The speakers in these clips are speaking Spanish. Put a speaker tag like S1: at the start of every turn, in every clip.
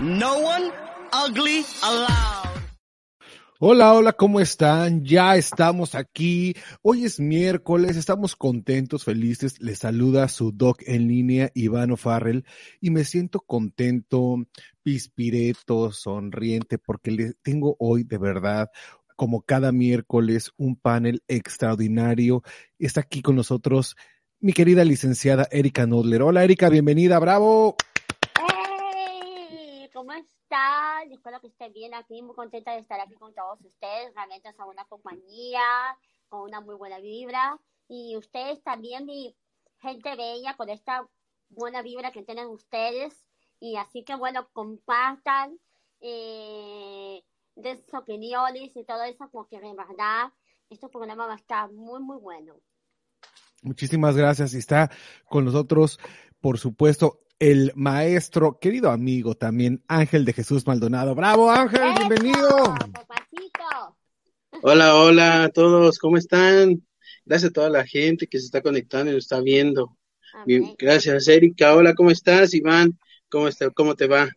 S1: No one ugly allowed.
S2: Hola, hola, ¿cómo están? Ya estamos aquí. Hoy es miércoles, estamos contentos, felices. Les saluda su doc en línea, Ivano Farrell, y me siento contento, pispireto, sonriente, porque le tengo hoy de verdad, como cada miércoles, un panel extraordinario. Está aquí con nosotros mi querida licenciada Erika Nodler. Hola, Erika, bienvenida, bravo.
S3: ¡Hey! ¿Cómo están? Espero que estén bien aquí, muy contenta de estar aquí con todos ustedes. Realmente son una compañía con una muy buena vibra. Y ustedes también, mi gente bella, con esta buena vibra que tienen ustedes. Y así que, bueno, compartan eh, de sus opiniones y todo eso, porque de verdad este programa va a estar muy, muy bueno.
S2: Muchísimas gracias. Y está con nosotros, por supuesto, el maestro, querido amigo también, Ángel de Jesús Maldonado. ¡Bravo, Ángel! ¡Bienvenido!
S3: ¡Papacito!
S4: Hola, hola a todos, ¿cómo están? Gracias a toda la gente que se está conectando y nos está viendo.
S3: Amén.
S4: gracias, Erika. Hola, ¿cómo estás, Iván? ¿Cómo, está, ¿Cómo te va?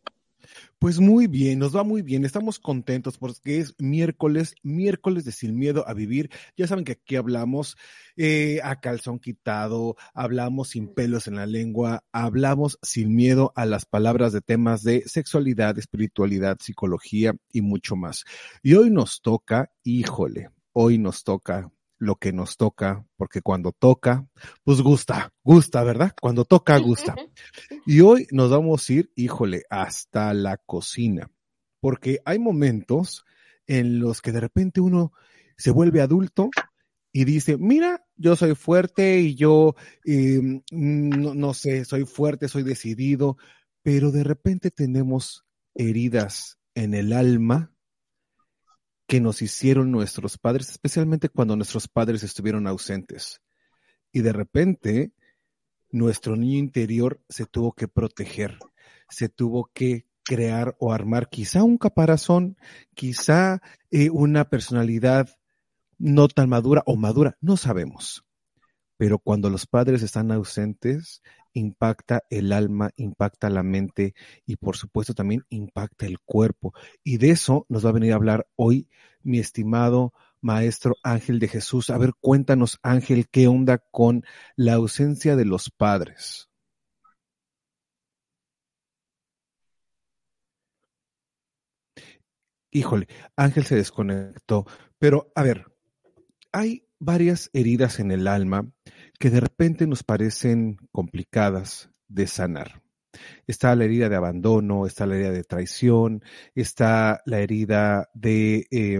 S2: Pues muy bien, nos va muy bien, estamos contentos porque es miércoles, miércoles de Sin Miedo a Vivir. Ya saben que aquí hablamos eh, a calzón quitado, hablamos sin pelos en la lengua, hablamos sin miedo a las palabras de temas de sexualidad, espiritualidad, psicología y mucho más. Y hoy nos toca, híjole, hoy nos toca lo que nos toca, porque cuando toca, pues gusta, gusta, ¿verdad? Cuando toca, gusta. Y hoy nos vamos a ir, híjole, hasta la cocina, porque hay momentos en los que de repente uno se vuelve adulto y dice, mira, yo soy fuerte y yo, eh, no, no sé, soy fuerte, soy decidido, pero de repente tenemos heridas en el alma que nos hicieron nuestros padres, especialmente cuando nuestros padres estuvieron ausentes. Y de repente, nuestro niño interior se tuvo que proteger, se tuvo que crear o armar quizá un caparazón, quizá eh, una personalidad no tan madura o madura, no sabemos. Pero cuando los padres están ausentes, impacta el alma, impacta la mente y por supuesto también impacta el cuerpo. Y de eso nos va a venir a hablar hoy mi estimado maestro Ángel de Jesús. A ver, cuéntanos Ángel, ¿qué onda con la ausencia de los padres? Híjole, Ángel se desconectó, pero a ver, hay varias heridas en el alma que de repente nos parecen complicadas de sanar. Está la herida de abandono, está la herida de traición, está la herida de, eh,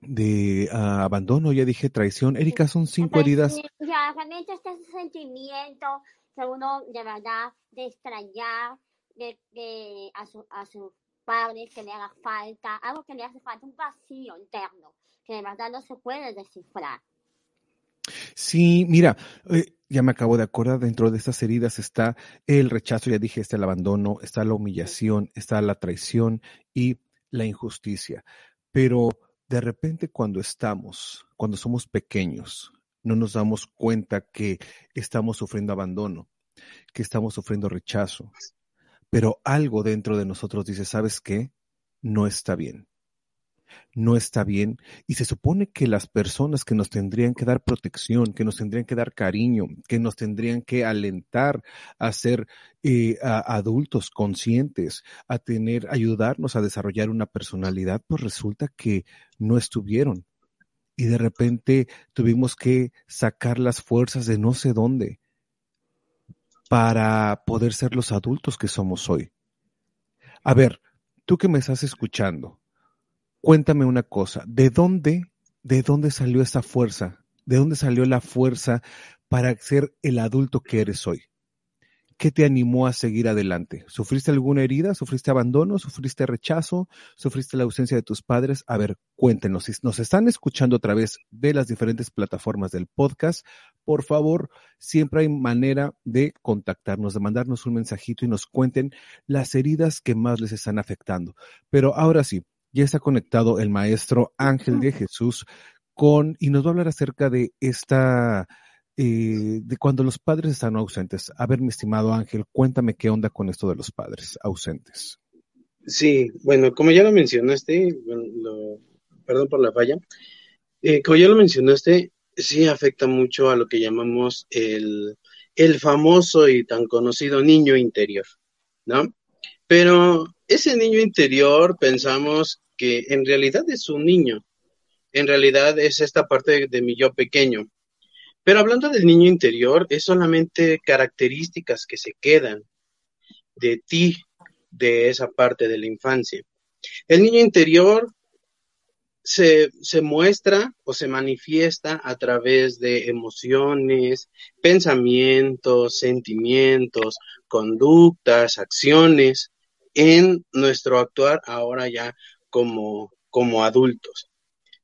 S2: de uh, abandono, ya dije traición. Erika, son cinco heridas.
S3: Ya, realmente este es sentimiento que uno de verdad de extrañar de, de, a, su, a sus padres, que le haga falta, algo que le hace falta, un vacío interno, que de verdad no se puede descifrar.
S2: Sí, mira, eh, ya me acabo de acordar, dentro de estas heridas está el rechazo, ya dije, está el abandono, está la humillación, está la traición y la injusticia. Pero de repente cuando estamos, cuando somos pequeños, no nos damos cuenta que estamos sufriendo abandono, que estamos sufriendo rechazo, pero algo dentro de nosotros dice, ¿sabes qué? No está bien no está bien y se supone que las personas que nos tendrían que dar protección, que nos tendrían que dar cariño, que nos tendrían que alentar a ser eh, adultos conscientes, a tener, ayudarnos a desarrollar una personalidad, pues resulta que no estuvieron. Y de repente tuvimos que sacar las fuerzas de no sé dónde para poder ser los adultos que somos hoy. A ver, tú que me estás escuchando, Cuéntame una cosa, ¿de dónde, de dónde salió esa fuerza? ¿De dónde salió la fuerza para ser el adulto que eres hoy? ¿Qué te animó a seguir adelante? ¿Sufriste alguna herida? ¿Sufriste abandono? ¿Sufriste rechazo? ¿Sufriste la ausencia de tus padres? A ver, cuéntenos. Si nos están escuchando a través de las diferentes plataformas del podcast, por favor, siempre hay manera de contactarnos, de mandarnos un mensajito y nos cuenten las heridas que más les están afectando. Pero ahora sí, ya está conectado el maestro Ángel de Jesús con, y nos va a hablar acerca de esta, eh, de cuando los padres están ausentes. A ver, mi estimado Ángel, cuéntame qué onda con esto de los padres ausentes.
S4: Sí, bueno, como ya lo mencionaste, perdón por la falla, eh, como ya lo mencionaste, sí afecta mucho a lo que llamamos el, el famoso y tan conocido niño interior, ¿no? Pero ese niño interior pensamos que en realidad es un niño, en realidad es esta parte de, mi yo pequeño. Pero hablando del niño interior, es solamente características que se quedan de ti, de esa parte de la infancia. El niño interior se, se, muestra o se manifiesta a través de emociones, pensamientos, sentimientos, conductas, acciones en nuestro actuar ahora ya como, como adultos.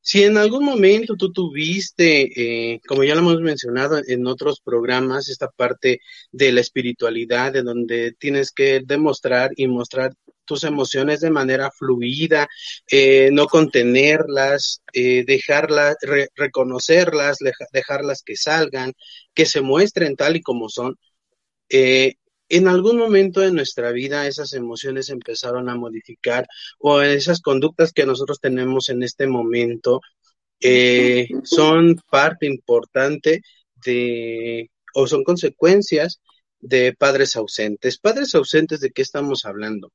S4: Si en algún momento tú tuviste, eh, como ya lo hemos mencionado en otros programas, esta parte de la espiritualidad, de donde tienes que demostrar y mostrar tus emociones de manera fluida, eh, no contenerlas, eh, dejarlas, reconocerlas, dejarlas que salgan, que se muestren tal y como son. En algún momento de nuestra vida esas emociones empezaron a modificar o esas conductas que nosotros tenemos en este momento eh, son parte importante de o son consecuencias de padres ausentes. Padres ausentes, ¿de qué estamos hablando?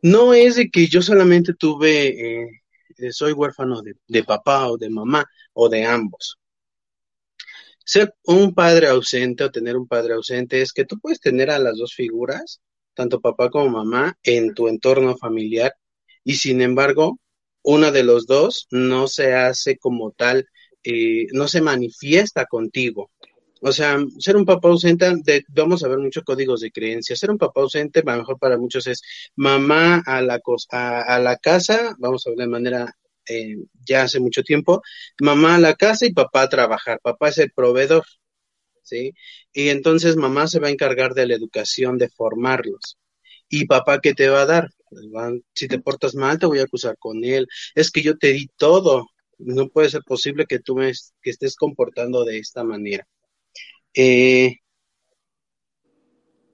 S4: No es de que yo solamente tuve, eh, soy huérfano de papá o de mamá o de ambos ser un padre ausente o tener un padre ausente es que tú puedes tener a las dos figuras, tanto papá como mamá, en tu entorno familiar y sin embargo, una de los dos no se hace como tal, eh, no se manifiesta contigo. O sea, ser un papá ausente, vamos a ver muchos códigos de creencia. Ser un papá ausente, a lo mejor para muchos es mamá a la, a la casa, vamos a ver de manera eh, ya hace mucho tiempo, mamá a la casa y papá a trabajar. Papá es el proveedor, ¿sí? Y entonces mamá se va a encargar de la educación, de formarlos. ¿Y papá qué te va a dar? Pues si te portas mal, te voy a acusar con él. Es que yo te di todo. No puede ser posible que tú me que estés comportando de esta manera. Eh,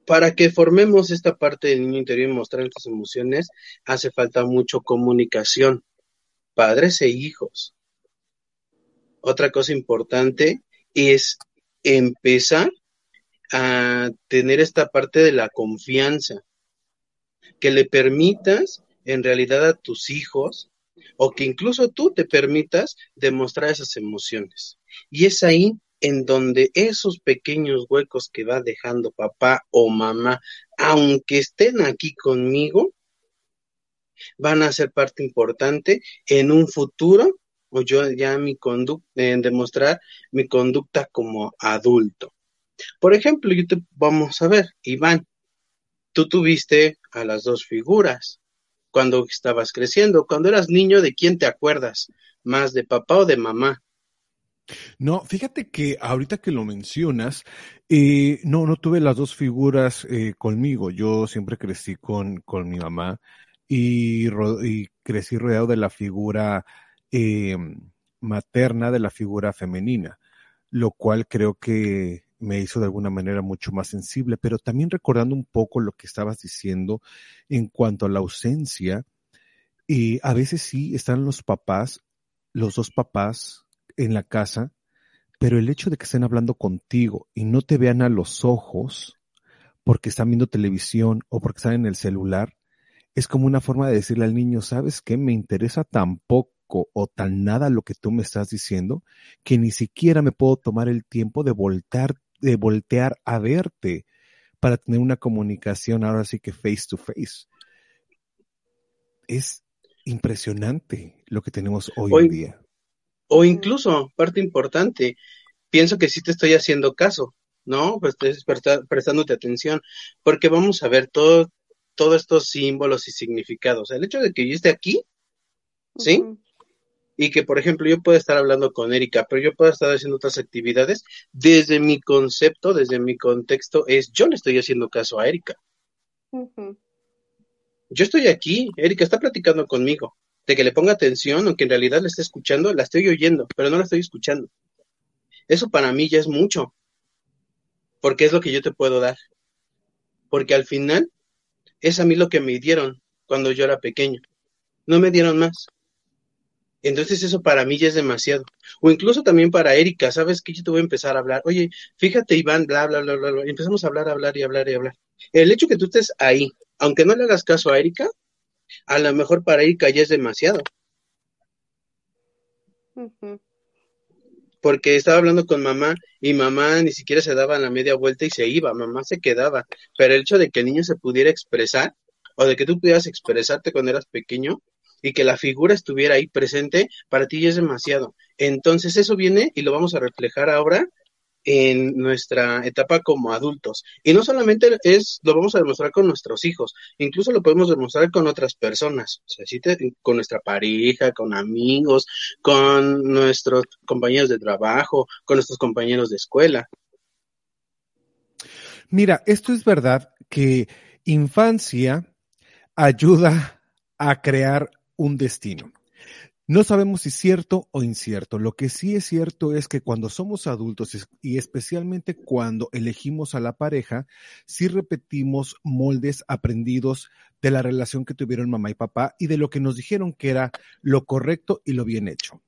S4: para que formemos esta parte del niño interior y mostrar nuestras emociones, hace falta mucho comunicación padres e hijos. Otra cosa importante es empezar a tener esta parte de la confianza, que le permitas en realidad a tus hijos o que incluso tú te permitas demostrar esas emociones. Y es ahí en donde esos pequeños huecos que va dejando papá o mamá, aunque estén aquí conmigo, van a ser parte importante en un futuro o yo ya mi conducta, en demostrar mi conducta como adulto. Por ejemplo, yo te, vamos a ver, Iván, tú tuviste a las dos figuras cuando estabas creciendo, cuando eras niño, ¿de quién te acuerdas? ¿Más de papá o de mamá?
S2: No, fíjate que ahorita que lo mencionas, eh, no, no tuve las dos figuras eh, conmigo. Yo siempre crecí con, con mi mamá y, y crecí rodeado de la figura eh, materna, de la figura femenina, lo cual creo que me hizo de alguna manera mucho más sensible, pero también recordando un poco lo que estabas diciendo en cuanto a la ausencia, y a veces sí están los papás, los dos papás en la casa, pero el hecho de que estén hablando contigo y no te vean a los ojos porque están viendo televisión o porque están en el celular, es como una forma de decirle al niño, ¿sabes qué? Me interesa tan poco o tan nada lo que tú me estás diciendo que ni siquiera me puedo tomar el tiempo de voltear, de voltear a verte para tener una comunicación ahora sí que face to face. Es impresionante lo que tenemos hoy
S4: Hoy-
S2: en día.
S4: O incluso, parte importante, pienso que sí te estoy haciendo caso, ¿no? Pues prestándote atención, porque vamos a ver todo, todos estos símbolos y significados. El hecho de que yo esté aquí, ¿sí? Y que, por ejemplo, yo pueda estar hablando con Erika, pero yo pueda estar haciendo otras actividades, desde mi concepto, desde mi contexto, es yo le estoy haciendo caso a Erika. Yo estoy aquí, Erika está platicando conmigo, de que le ponga atención, aunque en realidad la esté escuchando, la estoy oyendo, pero no la estoy escuchando. Eso para mí ya es mucho, porque es lo que yo te puedo dar. Porque al final es a mí lo que me dieron cuando yo era pequeño. No me dieron más. Entonces eso para mí ya es demasiado. O incluso también para Erika, ¿sabes qué? Yo te voy a empezar a hablar. Oye, fíjate Iván, bla, bla, bla, bla, bla. Empezamos a hablar, hablar y hablar y hablar. El hecho que tú estés ahí, aunque no le hagas caso a Erika, a lo mejor para Erika ya es demasiado. Porque estaba hablando con mamá y mamá ni siquiera se daba la media vuelta y se iba, mamá se quedaba. Pero el hecho de que el niño se pudiera expresar o de que tú pudieras expresarte cuando eras pequeño y que la figura estuviera ahí presente, para ti ya es demasiado. Entonces eso viene y lo vamos a reflejar ahora en nuestra etapa como adultos. Y no solamente es, lo vamos a demostrar con nuestros hijos, incluso lo podemos demostrar con otras personas, con nuestra pareja, con amigos, con nuestros compañeros de trabajo, con nuestros compañeros de escuela.
S2: Mira, esto es verdad que infancia ayuda a crear un destino. No sabemos si es cierto o incierto. Lo que sí es cierto es que cuando somos adultos y especialmente cuando elegimos a la pareja, sí repetimos moldes aprendidos de la relación que tuvieron mamá y papá y de lo que nos dijeron que era lo correcto y lo bien hecho.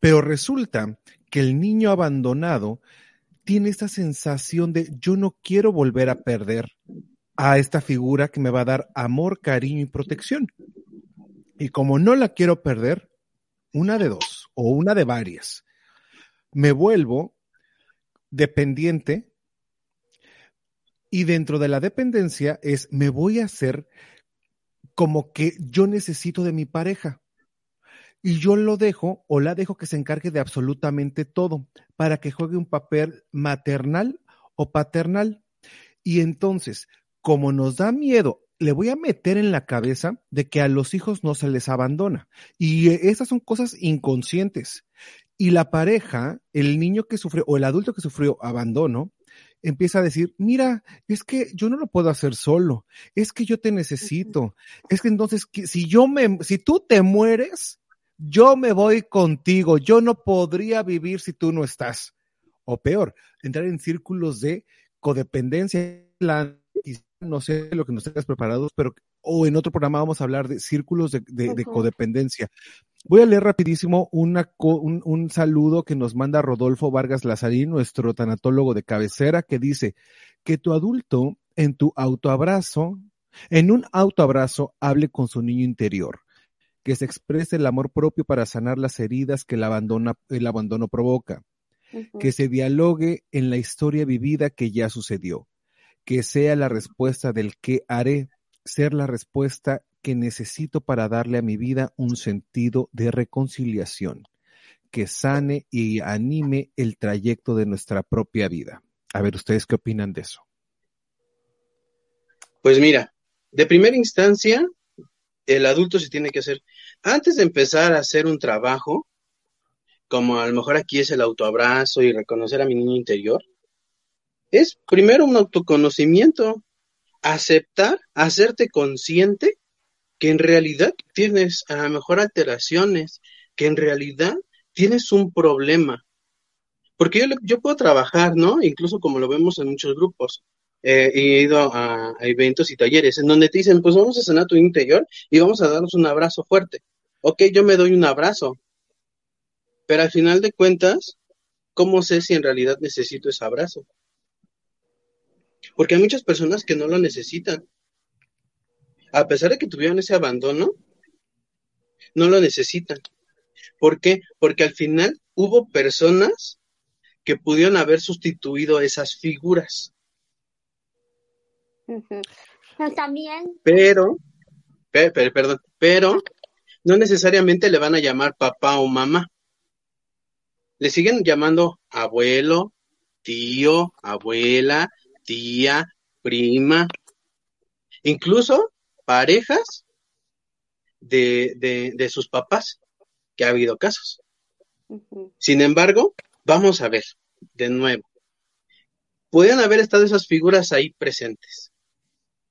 S2: Pero resulta que el niño abandonado tiene esta sensación de yo no quiero volver a perder a esta figura que me va a dar amor, cariño y protección. Y como no la quiero perder, una de dos o una de varias, me vuelvo dependiente y dentro de la dependencia es me voy a hacer como que yo necesito de mi pareja y yo lo dejo o la dejo que se encargue de absolutamente todo para que juegue un papel maternal o paternal. Y entonces, como nos da miedo, le voy a meter en la cabeza de que a los hijos no se les abandona. Y eh, esas son cosas inconscientes. Y la pareja, el niño que sufrió o el adulto que sufrió abandono, empieza a decir, mira, es que yo no lo puedo hacer solo, es que yo te necesito, es que entonces si yo me, si tú te mueres, yo me voy contigo, yo no podría vivir si tú no estás. O peor, entrar en círculos de codependencia, la- no sé lo que nos tengas preparados, pero o en otro programa vamos a hablar de círculos de, de- de
S3: Ujú.
S2: codependencia. Voy a leer rapidísimo una un, un saludo que nos manda Rodolfo Vargas Lazarín, nuestro tanatólogo de cabecera, que dice que tu adulto en tu autoabrazo, en un autoabrazo, hable con su niño interior, que se exprese el amor propio para sanar las heridas que el, abandona, el abandono provoca, que se dialogue en la historia vivida que ya sucedió, que sea la respuesta del qué haré, ser la respuesta que necesito para darle a mi vida un sentido de reconciliación, que sane y anime el trayecto de nuestra propia vida. A ver, ¿ustedes qué opinan de eso?
S4: Pues mira, de primera instancia, el adulto se tiene que hacer, antes de empezar a hacer un trabajo, como a lo mejor aquí es el autoabrazo y reconocer a mi niño interior, es primero un autoconocimiento, aceptar, hacerte consciente que en realidad tienes a lo mejor alteraciones, que en realidad tienes un problema. Porque yo, yo puedo trabajar, ¿no? Incluso como lo vemos en muchos grupos. Eh, he ido a, a, eventos y talleres en donde te dicen, pues vamos a sanar tu interior y vamos a darnos un abrazo fuerte. Ok, yo me doy un abrazo, pero al final de cuentas, ¿cómo sé si en realidad necesito ese abrazo? Porque hay muchas personas que no lo necesitan. A pesar de que tuvieron ese abandono, no lo necesitan. ¿Por qué? Porque al final hubo personas que pudieron haber sustituido esas figuras.
S3: Uh -huh. Pero también.
S4: Pero, per, per, perdón, pero no necesariamente le van a llamar papá o mamá. Le siguen llamando abuelo, tío, abuela, tía, prima, incluso parejas de, de, de sus papás, que ha habido casos.
S3: Uh -huh.
S4: Sin embargo, vamos a ver, de nuevo, pueden haber estado esas figuras ahí presentes,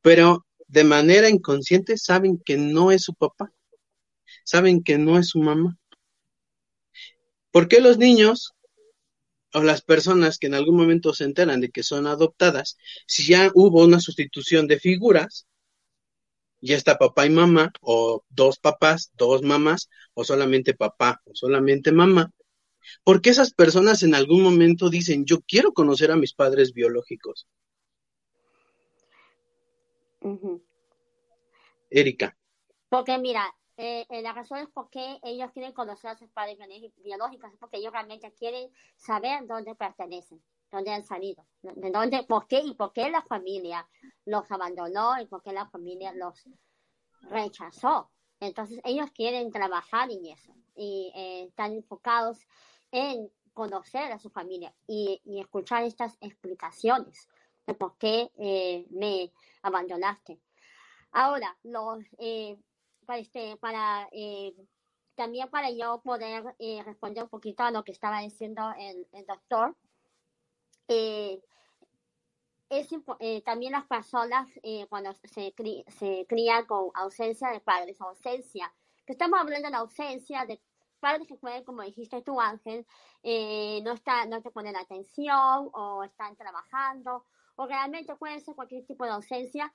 S4: pero de manera inconsciente saben que no es su papá, saben que no es su mamá. ¿Por qué los niños o las personas que en algún momento se enteran de que son adoptadas, si ya hubo una sustitución de figuras, ya está papá y mamá, o dos papás, dos mamás, o solamente papá, o solamente mamá, porque esas personas en algún momento dicen, yo quiero conocer a mis padres biológicos.
S3: Uh -huh.
S4: Erika.
S3: Porque mira, eh, eh, la razón es por qué ellos quieren conocer a sus padres biológicos, porque ellos realmente quieren saber dónde pertenecen, dónde han salido, de dónde, por qué y por qué la familia los abandonó y por qué la familia los rechazó. Entonces ellos quieren trabajar en eso y eh, están enfocados en conocer a su familia y, y escuchar estas explicaciones de por qué me abandonaste. Ahora, los, para, este, para eh, también para yo poder responder un poquito a lo que estaba diciendo el, el doctor, es, también las personas cuando se, crí, se crían con ausencia de padres, ausencia, que estamos hablando de la ausencia de padres que pueden, como dijiste tú, Ángel, eh, no, está, no te ponen atención o están trabajando o realmente puede ser cualquier tipo de ausencia.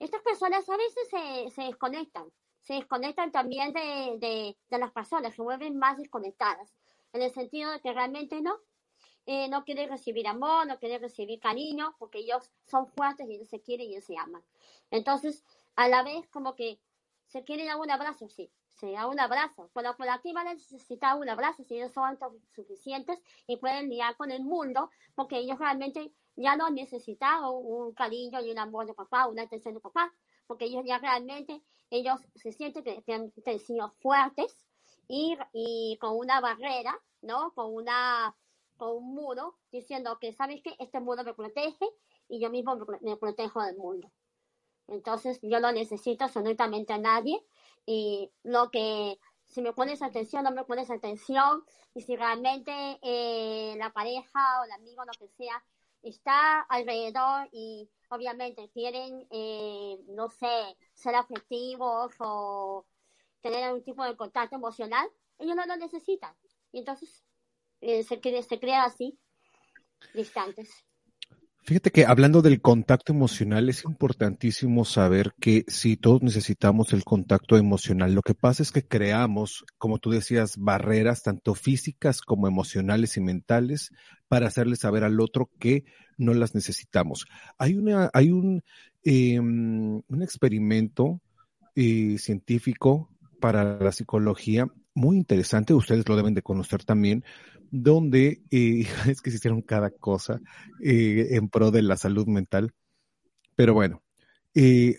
S3: Estas personas a veces se, se desconectan, se desconectan también de, de, de, las personas, se vuelven más desconectadas, en el sentido de que realmente no, eh, no quieren recibir amor, no quieren recibir cariño, porque ellos son fuertes y ellos se quieren y ellos se aman. Entonces, a la vez como que se quieren dar un abrazo, sí, se da un abrazo. Pero por aquí van a necesitar un abrazo si ellos son suficientes y pueden lidiar con el mundo, porque ellos realmente ya no necesitan un cariño y un amor de papá, una atención de papá, porque ellos ya realmente, ellos se sienten que, han sido fuertes y, y con una barrera, ¿no? Con una con un muro diciendo que, ¿sabes qué? Este muro me protege y yo mismo me, me protejo del mundo. Entonces yo no necesito absolutamente a nadie y lo que si me pones atención, no me pones atención, y si realmente eh, la pareja o el amigo, lo que sea, está alrededor y obviamente quieren, eh, no sé, ser afectivos o tener algún tipo de contacto emocional, ellos no lo necesitan. Y entonces eh, se, se crea así, distantes.
S2: Fíjate que hablando del contacto emocional, es importantísimo saber que sí, todos necesitamos el contacto emocional. Lo que pasa es que creamos, como tú decías, barreras tanto físicas como emocionales y mentales para hacerle saber al otro que no las necesitamos. Hay una, hay un, eh, un experimento eh, científico para la psicología muy interesante, ustedes lo deben de conocer también, donde eh, es que se hicieron cada cosa eh, en pro de la salud mental. Pero bueno, eh,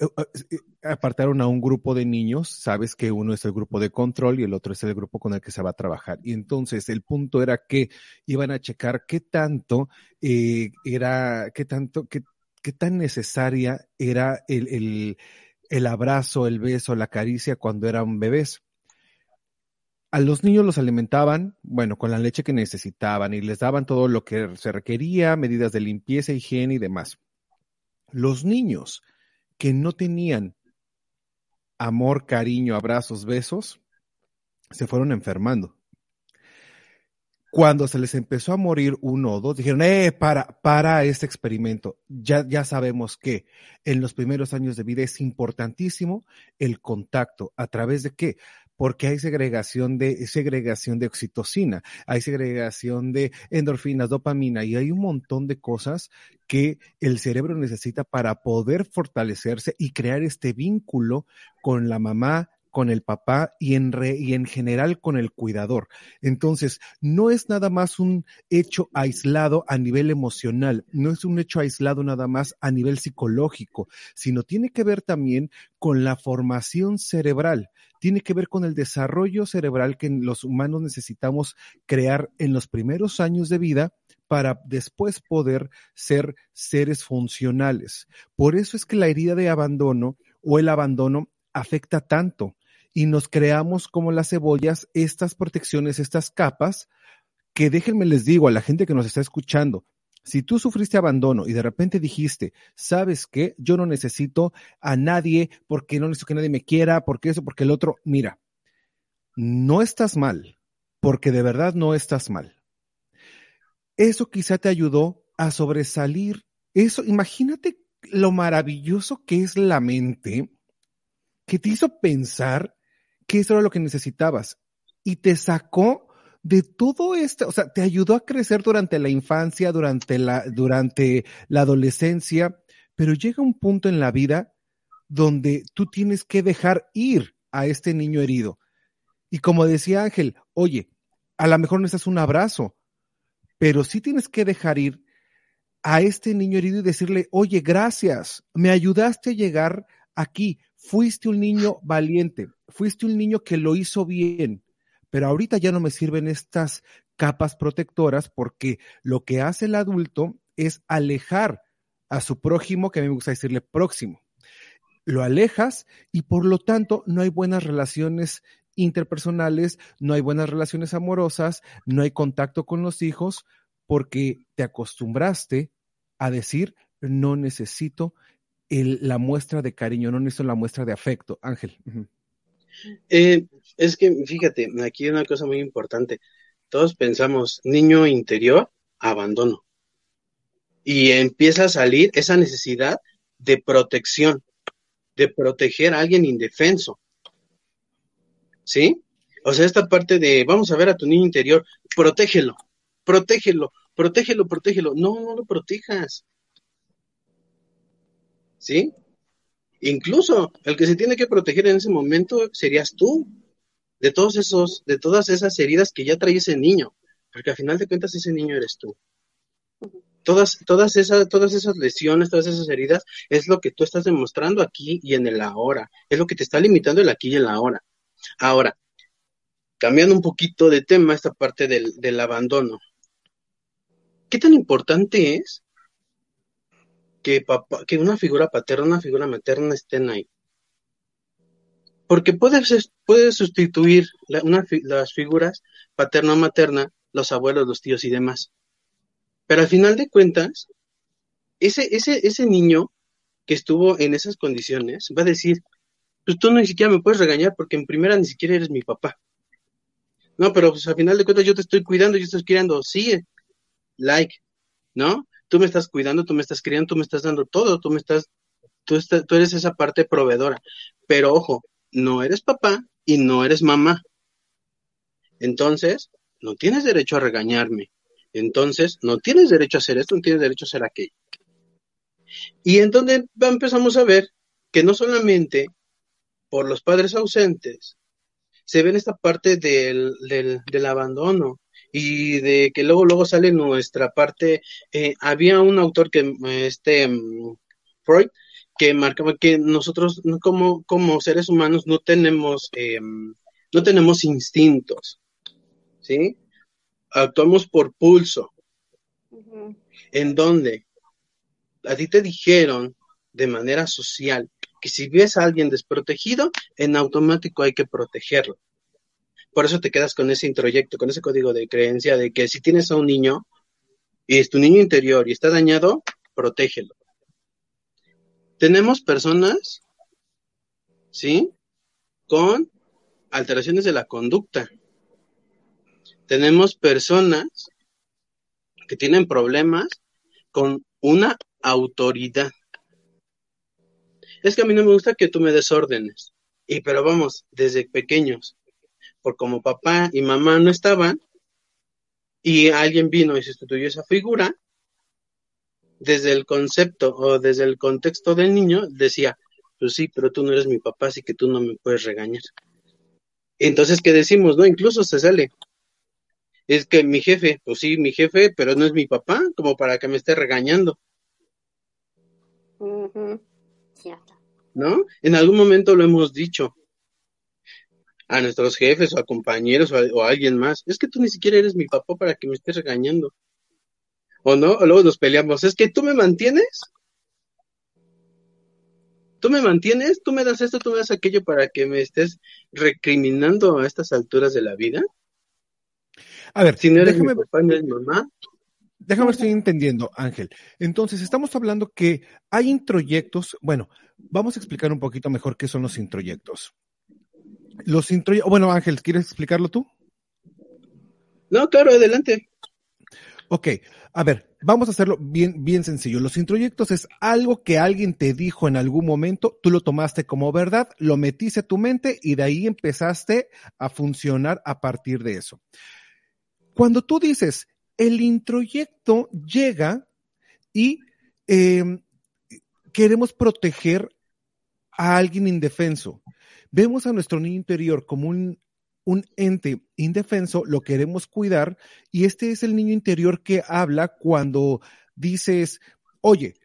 S2: apartaron a un grupo de niños, sabes que uno es el grupo de control y el otro es el grupo con el que se va a trabajar. Y entonces el punto era que iban a checar qué tanto era, qué tanto, qué, qué tan necesaria era el, el, el abrazo, el beso, la caricia cuando eran bebés a los niños los alimentaban, bueno, con la leche que necesitaban y les daban todo lo que se requería, medidas de limpieza, higiene y demás. Los niños que no tenían amor, cariño, abrazos, besos, se fueron enfermando. Cuando se les empezó a morir uno o dos, dijeron, eh, para, para este experimento. Ya, ya sabemos que en los primeros años de vida es importantísimo el contacto. ¿A través de qué? Porque hay segregación de, segregación de oxitocina, hay segregación de endorfinas, dopamina y hay un montón de cosas que el cerebro necesita para poder fortalecerse y crear este vínculo con la mamá, con el papá y en, y en general con el cuidador. Entonces, no es nada más un hecho aislado a nivel emocional, no es un hecho aislado nada más a nivel psicológico, sino tiene que ver también con la formación cerebral, tiene que ver con el desarrollo cerebral que los humanos necesitamos crear en los primeros años de vida para después poder ser seres funcionales. Por eso es que la herida de abandono o el abandono afecta tanto y nos creamos como las cebollas estas protecciones, estas capas, que déjenme les digo a la gente que nos está escuchando, si tú sufriste abandono y de repente dijiste, ¿sabes qué? Yo no necesito a nadie porque no necesito que nadie me quiera, porque eso, porque el otro, mira, no estás mal, porque de verdad no estás mal. Eso quizá te ayudó a sobresalir. Eso, imagínate lo maravilloso que es la mente que te hizo pensar que eso era lo que necesitabas y te sacó de todo esto, o sea, te ayudó a crecer durante la infancia, durante la, durante la adolescencia, pero llega un punto en la vida donde tú tienes que dejar ir a este niño herido. Y como decía Ángel, oye, a lo mejor necesitas un abrazo, pero sí tienes que dejar ir a este niño herido y decirle, oye, gracias, me ayudaste a llegar aquí, fuiste un niño valiente, fuiste un niño que lo hizo bien, pero ahorita ya no me sirven estas capas protectoras porque lo que hace el adulto es alejar a su prójimo, que a mí me gusta decirle próximo. Lo alejas y por lo tanto no hay buenas relaciones interpersonales, no hay buenas relaciones amorosas, no hay contacto con los hijos porque te acostumbraste a decir no necesito la muestra de cariño, no necesito la muestra de afecto. Ángel.
S4: Eh, es que, fíjate, aquí hay una cosa muy importante. Todos pensamos, niño interior, abandono. Y empieza a salir esa necesidad de protección, de proteger a alguien indefenso. ¿Sí? O sea, esta parte de, vamos a ver a tu niño interior, protégelo, protégelo, protégelo, protégelo. No, no lo protejas. ¿Sí? Incluso el que se tiene que proteger en ese momento serías tú, de todos esos, de todas esas heridas que ya trae ese niño, porque al final de cuentas ese niño eres tú. Todas, todas, esas, todas esas lesiones, todas esas heridas, es lo que tú estás demostrando aquí y en el ahora. Es lo que te está limitando el aquí y el ahora. Ahora, cambiando un poquito de tema, esta parte del, del abandono. ¿Qué tan importante es que, papá, que una figura paterna, una figura materna estén ahí. Porque puede, puede sustituir las figuras paterna o materna, los abuelos, los tíos y demás. Pero al final de cuentas, ese, ese, ese niño que estuvo en esas condiciones va a decir, pues tú ni siquiera me puedes regañar porque en primera ni siquiera eres mi papá. No, pero pues al final de cuentas yo te estoy cuidando, yo estoy criando, sí, like, ¿no? Tú me estás cuidando, tú me estás criando, tú me estás dando todo, tú me estás, tú, tú eres esa parte proveedora. Pero ojo, no eres papá y no eres mamá. Entonces, no tienes derecho a regañarme. Entonces, no tienes derecho a hacer esto, no tienes derecho a hacer aquello. Y entonces empezamos a ver que no solamente por los padres ausentes se ve esta parte del, del abandono, y de que luego luego sale nuestra parte eh, había un autor que este mm, Freud que marcaba que nosotros como como seres humanos no tenemos eh, no tenemos instintos sí actuamos por pulso. En donde a ti te dijeron de manera social que si ves a alguien desprotegido en automático hay que protegerlo por eso te quedas con ese introyecto, con ese código de creencia de que si tienes a un niño y es tu niño interior y está dañado, protégelo. Tenemos personas, ¿sí? Con alteraciones de la conducta. Tenemos personas que tienen problemas con una autoridad. Es que a mí no me gusta que tú me des órdenes. Y pero vamos, desde pequeños, por como papá y mamá no estaban, y alguien vino y sustituyó esa figura, desde el concepto o desde el contexto del niño, decía, pues sí, pero tú no eres mi papá, así que tú no me puedes regañar. Entonces, ¿qué decimos? No, incluso se sale. Es que mi jefe, pues sí, mi jefe, pero no es mi papá, como para que me esté regañando.
S3: Cierto.
S4: ¿No? En algún momento lo hemos dicho a nuestros jefes o a compañeros o a, o a alguien más. Es que tú ni siquiera eres mi papá para que me estés regañando. ¿O no? O luego nos peleamos. Es que tú me mantienes. Tú me mantienes, tú me das esto, tú me das aquello para que me estés recriminando a estas alturas de la vida.
S2: A ver,
S4: Si no eres
S2: déjame,
S4: mi papá, no eres mi mamá.
S2: déjame estoy entendiendo, Ángel. Entonces, estamos hablando que hay introyectos. Bueno, vamos a explicar un poquito mejor qué son los introyectos. Los introyectos. Bueno, Ángel, ¿quieres explicarlo tú?
S4: No, claro, adelante.
S2: Ok, a ver, vamos a hacerlo bien, bien sencillo. Los introyectos es algo que alguien te dijo en algún momento, tú lo tomaste como verdad, lo metiste a tu mente y de ahí empezaste a funcionar a partir de eso. Cuando tú dices, el introyecto llega y eh, queremos proteger a alguien indefenso. Vemos a nuestro niño interior como un, un ente indefenso, lo queremos cuidar y este es el niño interior que habla cuando dices, oye,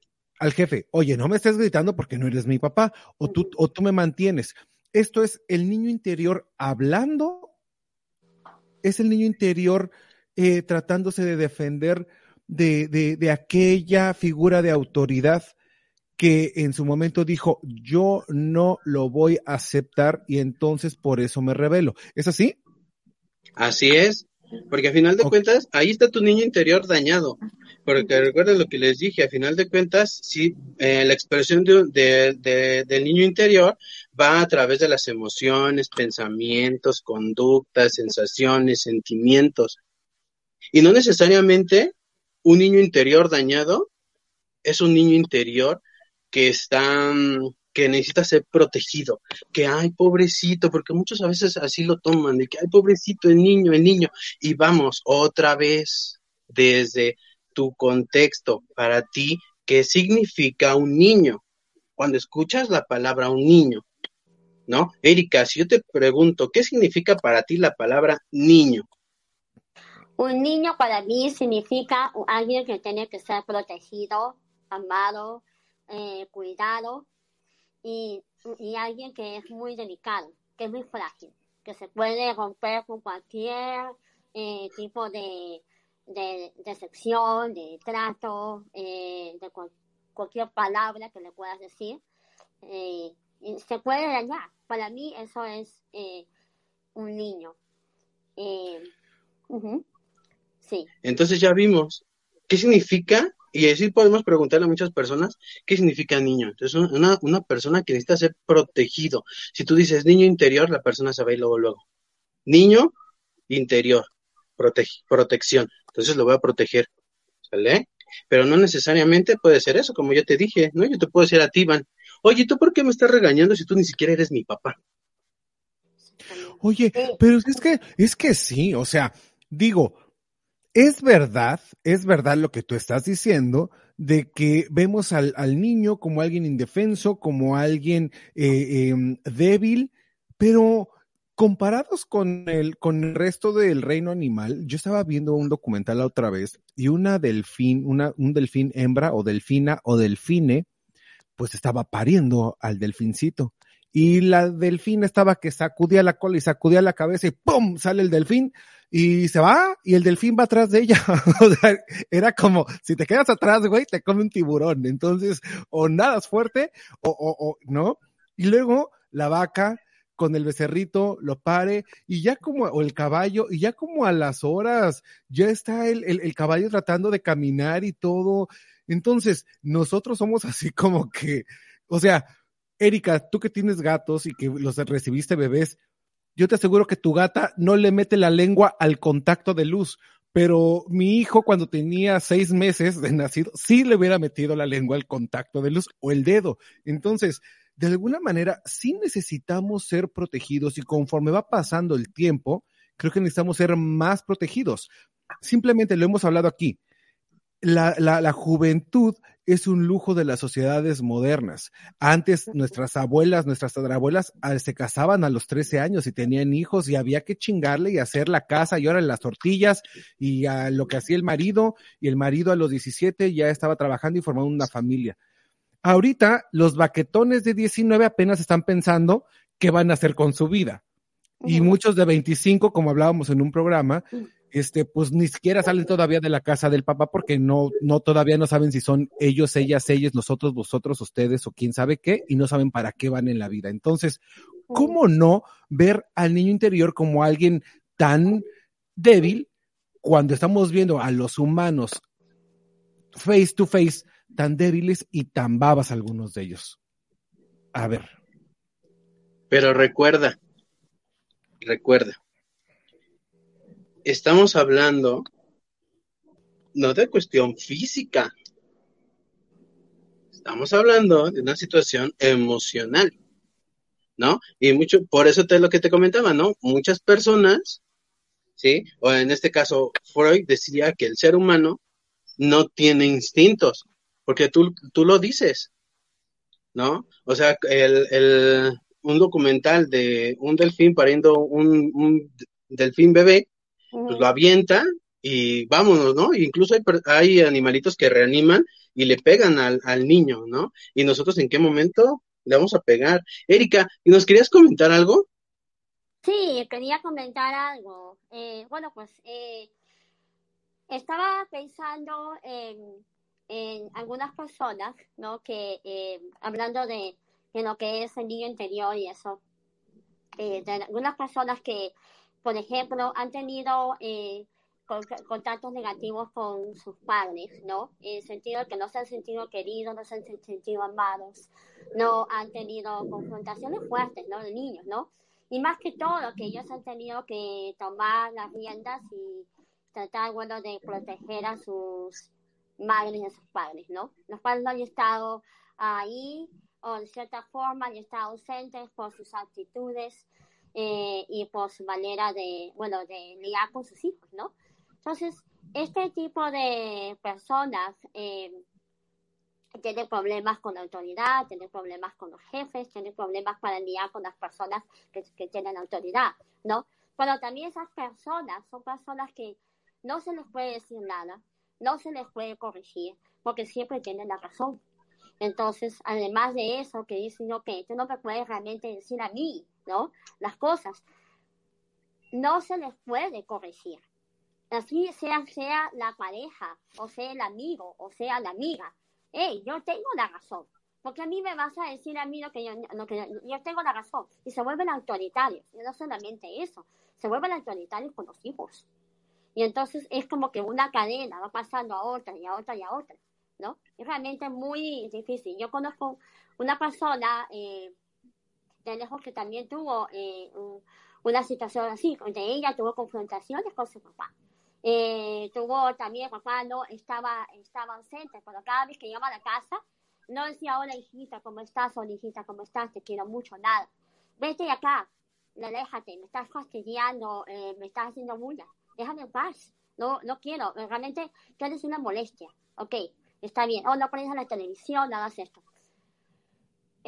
S2: al jefe, oye, no me estés gritando porque no eres mi papá o tú, o tú me mantienes. Esto es el niño interior hablando, es el niño interior eh, tratándose de defender de, de, de aquella figura de autoridad que en su momento dijo, yo no lo voy a aceptar y entonces por eso me revelo. ¿Es así?
S4: Así es, porque a final de cuentas, ahí está tu niño interior dañado. Porque recuerden lo que les dije, a final de cuentas, sí, eh, la expresión de, de- de- del niño interior va a través de las emociones, pensamientos, conductas, sensaciones, sentimientos. Y no necesariamente un niño interior dañado es un niño interior que está, que necesita ser protegido, que ay, pobrecito, porque muchos a veces así lo toman, de que ay, pobrecito, el niño, el niño, y vamos otra vez desde tu contexto para ti, ¿qué significa un niño? Cuando escuchas la palabra un niño, ¿no? Erika, si yo te pregunto, ¿qué significa para ti la palabra niño?
S3: Un niño para mí significa alguien que tiene que ser protegido, amado, eh, cuidado y, y alguien que es muy delicado, que es muy frágil, que se puede romper con cualquier eh, tipo de, de, de sección, de trato, eh, de cual- cualquier palabra que le puedas decir. eh, y se puede dañar. Para mí eso es eh, un niño. Sí.
S4: Entonces ya vimos qué significa, y así podemos preguntarle a muchas personas, ¿qué significa niño? Entonces, un- una, una persona que necesita ser protegido. Si tú dices niño interior, la persona se va a ir luego, luego. Niño interior, protege, protección. Entonces lo voy a proteger, ¿sale? Pero no necesariamente puede ser eso, como yo te dije, ¿no? Yo te puedo decir a ti, Iván, oye, ¿tú por qué me estás regañando si tú ni siquiera eres mi papá?
S2: Oye,
S3: Sí.
S2: pero es que, es que sí, o sea, digo, es verdad, es verdad lo que tú estás diciendo, de que vemos al, al niño como alguien indefenso, como alguien eh, em, débil, pero comparados con el, con el resto del reino animal, yo estaba viendo un documental la otra vez y una delfín, una, un delfín hembra o delfina o delfine, pues estaba pariendo al delfincito. Y la delfín estaba que sacudía la cola y sacudía la cabeza y ¡pum! sale el delfín y se va y el delfín va atrás de ella. o sea, era como, si te quedas atrás, güey, te come un tiburón. Entonces, o nadas fuerte o, o, o no. Y luego la vaca con el becerrito, lo pare, y ya como, o el caballo, y ya como a las horas, ya está el, el, el caballo tratando de caminar y todo. Entonces, nosotros somos así como que, o sea, Erika, tú que tienes gatos y que los recibiste bebés, yo te aseguro que tu gata no le mete la lengua al contacto de luz, pero mi hijo cuando tenía seis meses de nacido, sí le hubiera metido la lengua al contacto de luz o el dedo. Entonces, de alguna manera, sí necesitamos ser protegidos y conforme va pasando el tiempo, creo que necesitamos ser más protegidos. Simplemente lo hemos hablado aquí la, la, la, juventud es un lujo de las sociedades modernas. Antes nuestras abuelas, nuestras abuelas ah, se casaban a los 13 años y tenían hijos y había que chingarle y hacer la casa y ahora las tortillas y a lo que hacía el marido y el marido a los 17 ya estaba trabajando y formando una familia. Ahorita los baquetones de 19 apenas están pensando qué van a hacer con su vida. Y muchos de 25, como hablábamos en un programa, este, pues ni siquiera salen todavía de la casa del papá porque no, no todavía no saben si son ellos, ellas, ellos, nosotros, vosotros, ustedes o quién sabe qué, y no saben para qué van en la vida. Entonces, ¿cómo no ver al niño interior como alguien tan débil cuando estamos viendo a los humanos face to face tan débiles y tan babas algunos de ellos? A ver.
S4: Pero recuerda, recuerda, estamos hablando no de cuestión física, estamos hablando de una situación emocional, ¿no? Y mucho, por eso te lo que te comentaba, ¿no? Muchas personas, ¿sí? O en este caso, Freud decía que el ser humano no tiene instintos, porque tú, tú lo dices, ¿no? O sea, el, el, un documental de un delfín pariendo un, un delfín bebé, pues lo avienta y vámonos, ¿no? Incluso hay, hay animalitos que reaniman y le pegan al, al, niño, ¿no? Y nosotros en qué momento le vamos a pegar. Erika, ¿y nos querías comentar algo?
S3: Sí, quería comentar algo. Eh, bueno, pues eh, estaba pensando en, en, algunas personas, ¿no? Que eh, hablando de, de, lo que es el niño interior y eso, de algunas personas que por ejemplo, han tenido eh, contactos negativos con sus padres, ¿no? En el sentido de que no se han sentido queridos, no se han sentido amados, no han tenido confrontaciones fuertes, ¿no? De niños, ¿no? Y más que todo, que ellos han tenido que tomar las riendas y tratar, bueno, de proteger a sus madres y a sus padres, ¿no? Los padres no han estado ahí, o de cierta forma han estado ausentes por sus actitudes, eh, y por su manera de, bueno, de lidiar con sus hijos, ¿no? Entonces, este tipo de personas eh, tienen problemas con la autoridad, tienen problemas con los jefes, tienen problemas para lidiar con las personas que, que tienen autoridad, ¿no? Pero también esas personas son personas que no se les puede decir nada, no se les puede corregir, porque siempre tienen la razón. Entonces, además de eso, que dicen, ok, tú no me puedes realmente decir a mí, ¿no? Las cosas. No se les puede corregir. Así sea, sea la pareja, o sea el amigo, o sea la amiga. Hey, yo tengo la razón. Porque a mí me vas a decir a mí lo que yo, lo que yo, tengo la razón. Y se vuelven autoritarios. Y no solamente eso, se vuelven autoritarios con los hijos. Y entonces es como que una cadena va pasando a otra y a otra y a otra. ¿no? Es realmente muy difícil. Yo conozco una persona eh, de lejos que también tuvo eh, una situación así, donde ella tuvo confrontaciones con su papá. Eh, tuvo también, papá no estaba, estaba ausente, pero cada vez que iba a la casa, no decía, hola hijita, ¿cómo estás? Hola hijita, ¿cómo estás? Te quiero mucho, nada. Vete acá, aléjate, me estás fastidiando, eh, me estás haciendo bulla, déjame en paz. No, no quiero, realmente tú eres una molestia, ok está bien, o no a la televisión, nada hagas esto.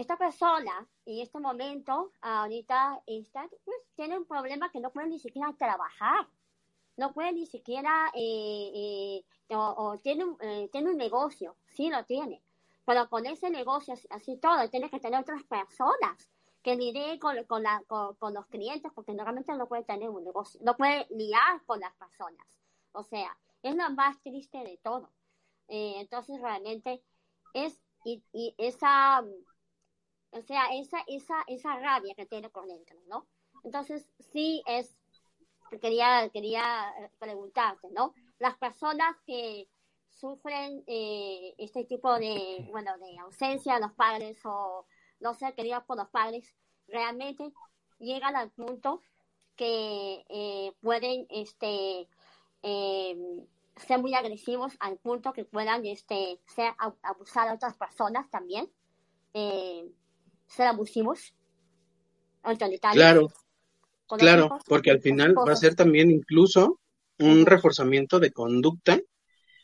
S3: Esta persona, en este momento, ahorita, está, pues, tiene un problema que no puede ni siquiera trabajar, no puede ni siquiera, eh, eh, o, tiene, un, eh, tiene un negocio, sí lo tiene, pero con ese negocio, así todo, tiene que tener otras personas que lidien con, con, los clientes, porque normalmente no puede tener un negocio, no puede lidiar con las personas. O sea, es lo más triste de todo. Entonces realmente es y esa o sea, esa, esa, esa rabia que tiene por dentro, ¿no? Entonces, sí es, quería, quería preguntarte, ¿no? Las personas que sufren eh, este tipo de, bueno, de ausencia de los padres o no ser queridos por los padres, realmente llegan al punto que eh, pueden, este, eh, ser muy agresivos al punto que puedan este, ser, abusar a otras personas también, eh, ser abusivos.
S4: Claro, claro, porque al final va a ser también incluso un reforzamiento de conducta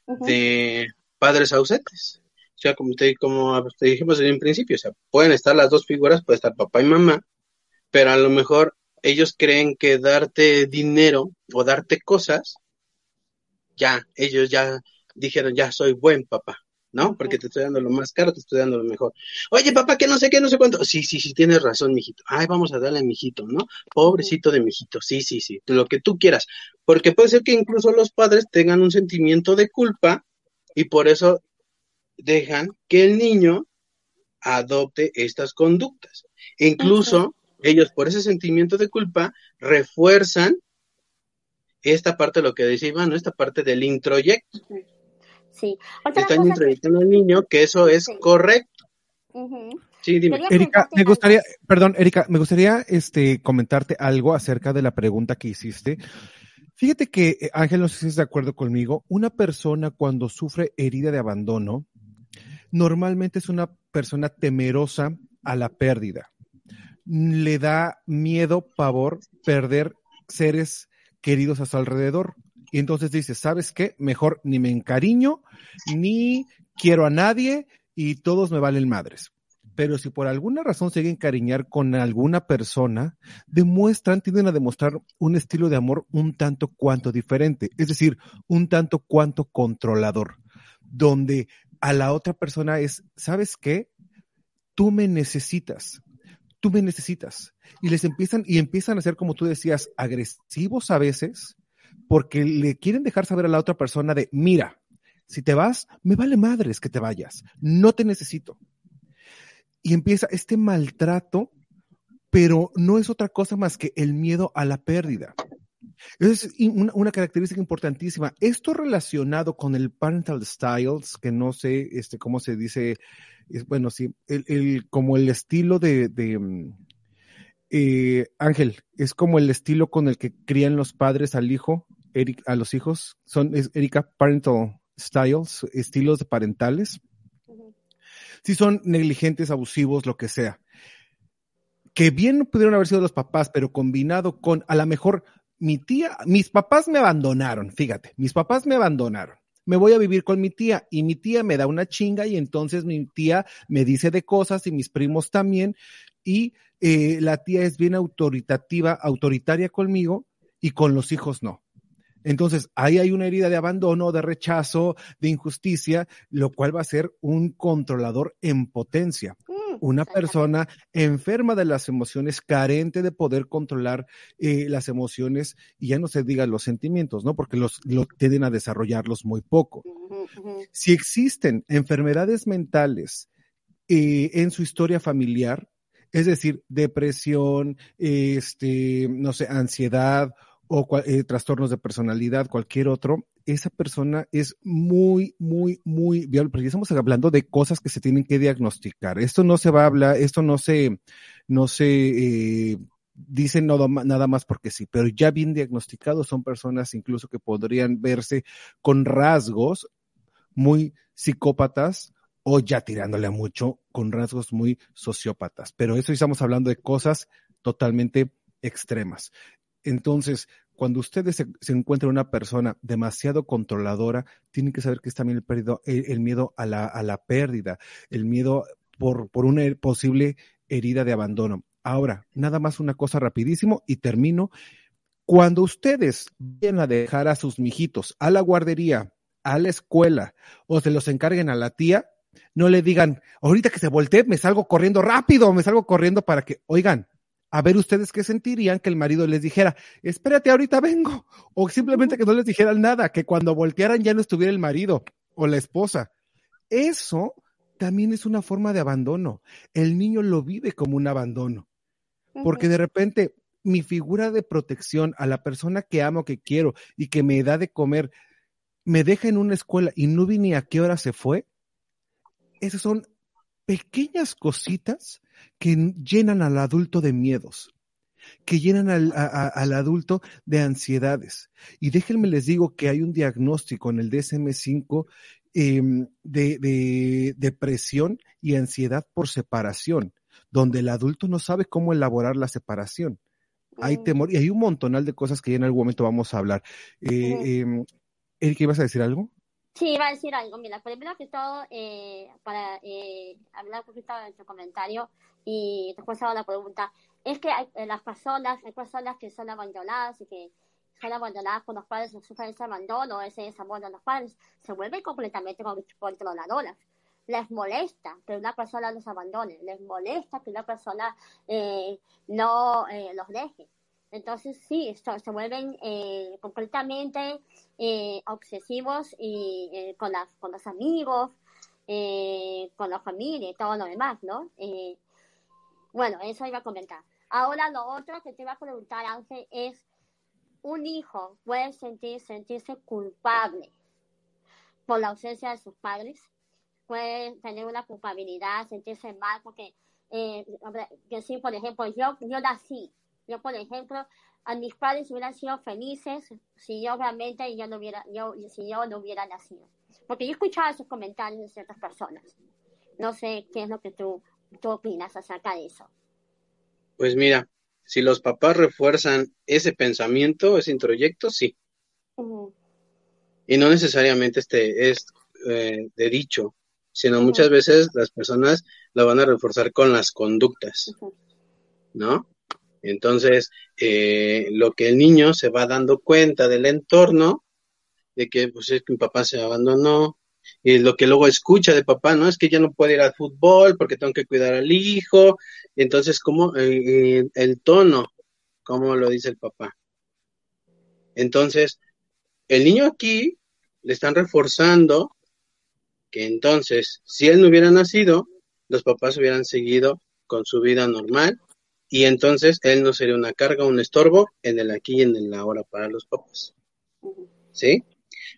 S4: de padres ausentes. O sea, como te, como te dijimos en un principio, o sea, pueden estar las dos figuras, puede estar papá y mamá, pero a lo mejor ellos creen que darte dinero o darte cosas ya, ellos ya dijeron, ya soy buen papá, ¿no? Porque te estoy dando lo más caro, te estoy dando lo mejor. Oye, papá, que no sé qué, no sé cuánto. Sí, sí, sí, tienes razón, mijito. Ay, vamos a darle a mijito, ¿no? Pobrecito de mijito. Sí, sí, sí, lo que tú quieras. Porque puede ser que incluso los padres tengan un sentimiento de culpa y por eso dejan que el niño adopte estas conductas. Incluso ellos por ese sentimiento de culpa refuerzan esta parte de lo que decía Iván, esta parte del introyecto.
S3: Sí.
S4: Están introyectando al niño que eso es correcto. Sí, dime.
S2: Erika, me gustaría, perdón, Erika, me gustaría este, comentarte algo acerca de la pregunta que hiciste. Fíjate que, eh, Ángel, no sé si estás de acuerdo conmigo, una persona cuando sufre herida de abandono, normalmente es una persona temerosa a la pérdida. Le da miedo, pavor, perder seres queridos a su alrededor. Y entonces dice, ¿sabes qué? Mejor ni me encariño, ni quiero a nadie y todos me valen madres. Pero si por alguna razón se encariñar con alguna persona, demuestran, tienden a demostrar un estilo de amor un tanto cuanto diferente, es decir, un tanto cuanto controlador, donde a la otra persona es, ¿sabes qué? Tú me necesitas, tú me necesitas. Y les empiezan, y empiezan a ser, como tú decías, agresivos a veces, porque le quieren dejar saber a la otra persona de, mira, si te vas, me vale madres que te vayas, no te necesito. Y empieza este maltrato, pero no es otra cosa más que el miedo a la pérdida. Es una, característica importantísima. Esto relacionado con el parental styles, que no sé este, cómo se dice bueno, sí, como el estilo de, de mm, eh, Ángel, es como el estilo con el que crían los padres al hijo, Eric, a los hijos, son, es Erika, parental styles, estilos parentales. Si son negligentes, abusivos, lo que sea. Que bien pudieron haber sido los papás, pero combinado con, a lo mejor, mi tía, mis papás me abandonaron, fíjate, mis papás me abandonaron me voy a vivir con mi tía y mi tía me da una chinga y entonces mi tía me dice de cosas y mis primos también y eh, la tía es bien autoritativa, autoritaria conmigo y con los hijos no. Entonces, ahí hay una herida de abandono, de rechazo, de injusticia, lo cual va a ser un controlador en potencia. Mm, una persona enferma de las emociones, carente de poder controlar eh, las emociones, y ya no se diga los sentimientos, ¿no? Porque los, tienden a desarrollarlos muy poco. Si existen enfermedades mentales eh, en su historia familiar, es decir, depresión, este, no sé, ansiedad o eh, trastornos de personalidad, cualquier otro, esa persona es muy, muy, muy viable, porque estamos hablando de cosas que se tienen que diagnosticar. Esto no se va a hablar, esto no se, no se eh, dice nada más porque sí, pero ya bien diagnosticados son personas incluso que podrían verse con rasgos muy psicópatas o ya tirándole a mucho con rasgos muy sociópatas. Pero eso estamos hablando de cosas totalmente extremas. Entonces, cuando ustedes se, encuentran una persona demasiado controladora, tienen que saber que es también el, el, miedo a la, a la, pérdida, el miedo por, por una posible herida de abandono. Ahora, nada más una cosa rapidísimo y termino. Cuando ustedes vienen a dejar a sus mijitos a la guardería, a la escuela o se los encarguen a la tía, no le digan, ahorita que se voltee, me salgo corriendo rápido, me salgo corriendo para que, oigan, a ver ustedes qué sentirían que el marido les dijera, espérate, ahorita vengo, o simplemente que no les dijeran nada, que cuando voltearan ya no estuviera el marido o la esposa. Eso también es una forma de abandono. El niño lo vive como un abandono, porque de repente mi figura de protección a la persona que amo, que quiero y que me da de comer, me deja en una escuela y no vi ni a qué hora se fue. Esas son pequeñas cositas que llenan al adulto de miedos, que llenan al, al, adulto de ansiedades. Y déjenme les digo que hay un diagnóstico en el DSM5 eh, de, de depresión y ansiedad por separación, donde el adulto no sabe cómo elaborar la separación. Hay mm. temor y hay un montonal de cosas que ya en algún momento vamos a hablar. Eh, eh, Erika, ¿ibas a decir algo?
S3: Sí, iba a decir algo. Mira, primero que todo, eh, para eh, hablar un poquito de tu comentario y después hago la pregunta, es que hay, eh, las personas, hay personas que son abandonadas y que son abandonadas con los padres sufren ese abandono, ese desamono de los padres, se vuelven completamente controladoras. Les molesta que una persona los abandone, les molesta que una persona eh, no eh, los deje. Entonces, sí, esto, se vuelven eh, completamente eh, obsesivos y eh, con, las, con los amigos, con la familia y todo lo demás, ¿no? Bueno, eso iba a comentar. Ahora, lo otro que te iba a preguntar, Ángel, es, un hijo puede sentir, sentirse culpable por la ausencia de sus padres, puede tener una culpabilidad, sentirse mal, porque, eh, que sí, por ejemplo, yo, yo nací, yo, por ejemplo, a mis padres hubieran sido felices si yo realmente yo no hubiera, yo, si yo no hubiera nacido. Porque yo escuchaba esos comentarios de ciertas personas. No sé qué es lo que tú, tú opinas acerca de eso.
S4: Pues mira, si los papás refuerzan ese pensamiento, ese introyecto, sí. Uh -huh. Y no necesariamente este es eh, de dicho, sino uh -huh. muchas veces las personas lo van a reforzar con las conductas, uh -huh. ¿no? Entonces, eh, lo que el niño se va dando cuenta del entorno, de que pues es que mi papá se abandonó, y lo que luego escucha de papá, ¿no? Es que ya no puede ir al fútbol porque tengo que cuidar al hijo. Entonces, ¿cómo eh, el tono? ¿Cómo lo dice el papá? Entonces, el niño aquí le están reforzando que entonces, si él no hubiera nacido, los papás hubieran seguido con su vida normal y entonces él no sería una carga, un estorbo en el aquí y en el ahora para los papás. ¿Sí?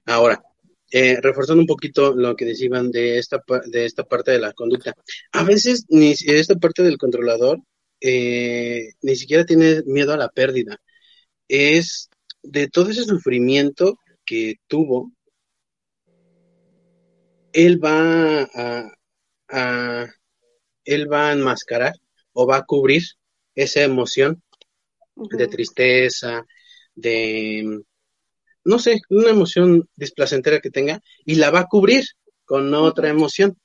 S4: Ahora, eh, reforzando un poquito lo que decían de esta, de esta parte de la conducta. A veces ni esta parte del controlador eh, ni siquiera tiene miedo a la pérdida. Es de todo ese sufrimiento que tuvo, él va a, a él va a enmascarar o va a cubrir esa emoción uh -huh. de tristeza, de no sé, una emoción displacentera que tenga y la va a cubrir con otra emoción.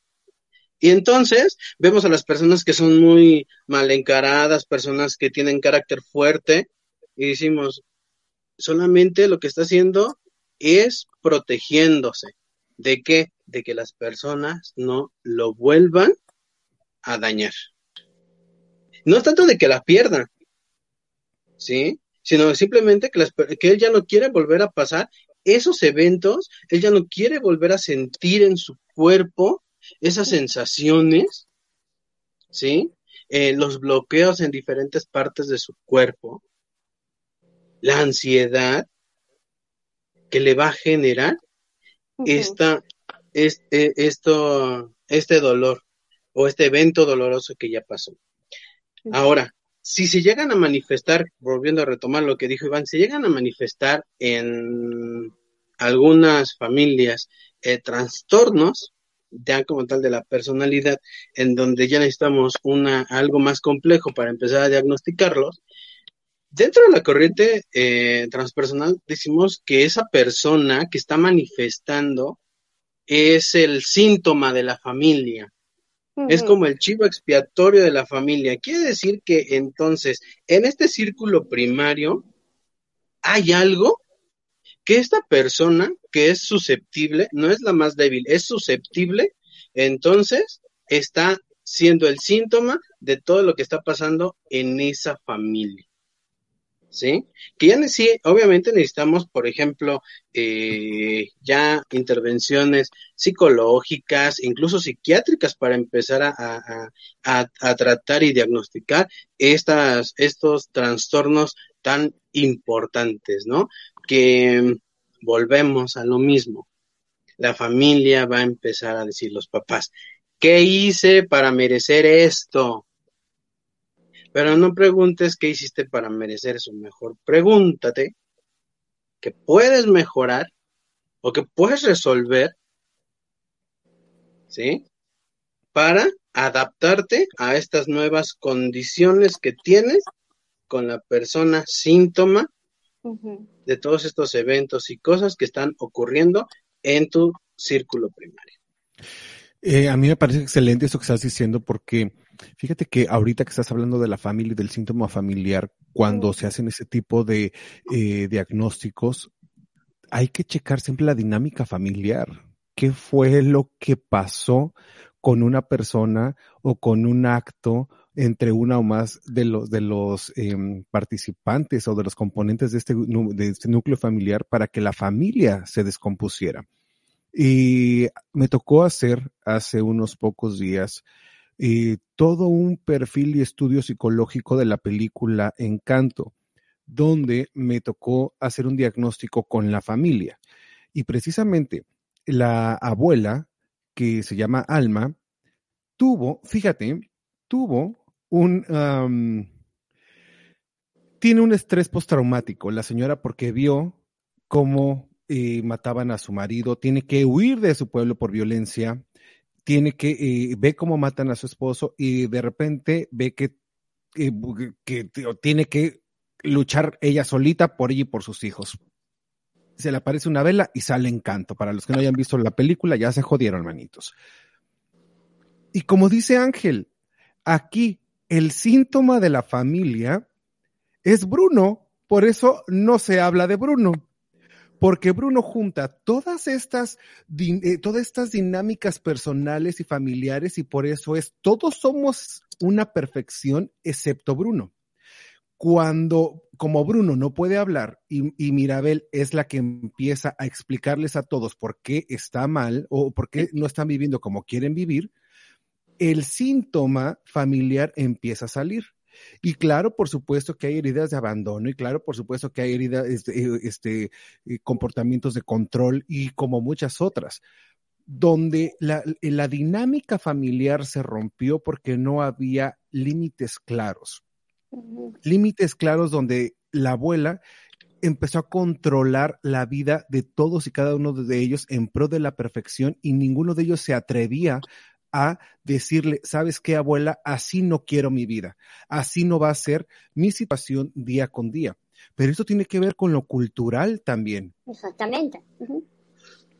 S4: Y entonces vemos a las personas que son muy mal encaradas, personas que tienen carácter fuerte, y decimos, solamente lo que está haciendo es protegiéndose. ¿De qué? De que las personas no lo vuelvan a dañar. No es tanto de que la pierdan, ¿sí? sino simplemente que, las, que él ya no quiere volver a pasar esos eventos, él ya no quiere volver a sentir en su cuerpo esas sensaciones, ¿sí? Eh, los bloqueos en diferentes partes de su cuerpo, la ansiedad que le va a generar esta, este, esto, este dolor o este evento doloroso que ya pasó. Ahora, si se llegan a manifestar, volviendo a retomar lo que dijo Iván, se llegan a manifestar en algunas familias eh, trastornos, ya como tal de la personalidad, en donde ya necesitamos una, algo más complejo para empezar a diagnosticarlos, dentro de la corriente eh, transpersonal decimos que esa persona que está manifestando es el síntoma de la familia, es como el chivo expiatorio de la familia. Quiere decir que entonces, en este círculo primario, hay algo que esta persona que es susceptible, no es la más débil, es susceptible, entonces está siendo el síntoma de todo lo que está pasando en esa familia. ¿Sí? Que ya sí, obviamente necesitamos, por ejemplo, eh, ya intervenciones psicológicas, incluso psiquiátricas para empezar a, a, a, a, tratar y diagnosticar estas, estos trastornos tan importantes, ¿no? Que volvemos a lo mismo. La familia va a empezar a decir los papás, ¿qué hice para merecer esto? Pero no preguntes qué hiciste para merecer eso. Mejor pregúntate qué puedes mejorar o qué puedes resolver, ¿sí? Para adaptarte a estas nuevas condiciones que tienes con la persona síntoma de todos estos eventos y cosas que están ocurriendo en tu círculo primario.
S2: Eh, a mí me parece excelente eso que estás diciendo porque fíjate que ahorita que estás hablando de la familia y del síntoma familiar, cuando se hacen ese tipo de eh, diagnósticos, hay que checar siempre la dinámica familiar. ¿Qué fue lo que pasó con una persona o con un acto entre una o más de los, de los eh, participantes o de los componentes de este, de este núcleo familiar para que la familia se descompusiera? Y me tocó hacer hace unos pocos días todo un perfil y estudio psicológico de la película Encanto, donde me tocó hacer un diagnóstico con la familia. Y precisamente la abuela, que se llama Alma, tuvo, fíjate, tuvo un... Tiene un estrés postraumático, la señora, porque vio cómo eh, mataban a su marido, tiene que huir de su pueblo por violencia, tiene que, eh, ve cómo matan a su esposo y de repente ve que, eh, que tiene que luchar ella solita por ella y por sus hijos. Se le aparece una vela y sale encanto. Para los que no hayan visto la película, ya se jodieron, manitos. Y como dice Ángel, aquí el síntoma de la familia es Bruno, por eso no se habla de Bruno porque Bruno junta todas estas, eh, todas estas dinámicas personales y familiares y por eso es, todos somos una perfección excepto Bruno. Cuando, como Bruno no puede hablar y, y, Mirabel es la que empieza a explicarles a todos por qué está mal o por qué no están viviendo como quieren vivir, el síntoma familiar empieza a salir. Y claro, por supuesto que hay heridas de abandono y claro, por supuesto que hay heridas, este, este eh, comportamientos de control y como muchas otras, donde la, la dinámica familiar se rompió porque no había límites claros. Límites claros donde la abuela empezó a controlar la vida de todos y cada uno de ellos en pro de la perfección y ninguno de ellos se atrevía a decirle, sabes qué, abuela, así no quiero mi vida, así no va a ser mi situación día con día. Pero eso tiene que ver con lo cultural también.
S3: Exactamente.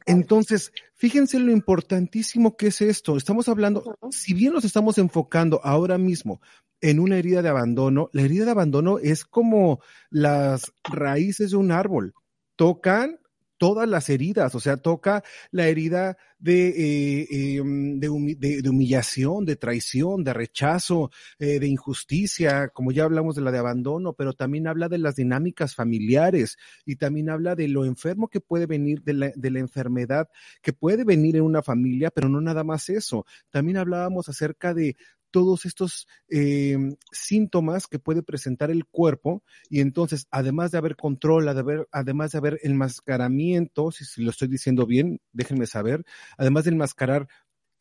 S2: Entonces, fíjense lo importantísimo que es esto. Estamos hablando, si bien nos estamos enfocando ahora mismo en una herida de abandono, la herida de abandono es como las raíces de un árbol. Tocan, todas las heridas, o sea, toca la herida de, eh, em, de, humillación, de traición, de rechazo, eh, de injusticia, como ya hablamos de la de abandono, pero también habla de las dinámicas familiares y también habla de lo enfermo que puede venir, de la, de la enfermedad que puede venir en una familia, pero no nada más eso. También hablábamos acerca de todos estos eh, síntomas que puede presentar el cuerpo y entonces, además de haber control, además de haber enmascaramiento, si, si, lo estoy diciendo bien, déjenme saber, además de enmascarar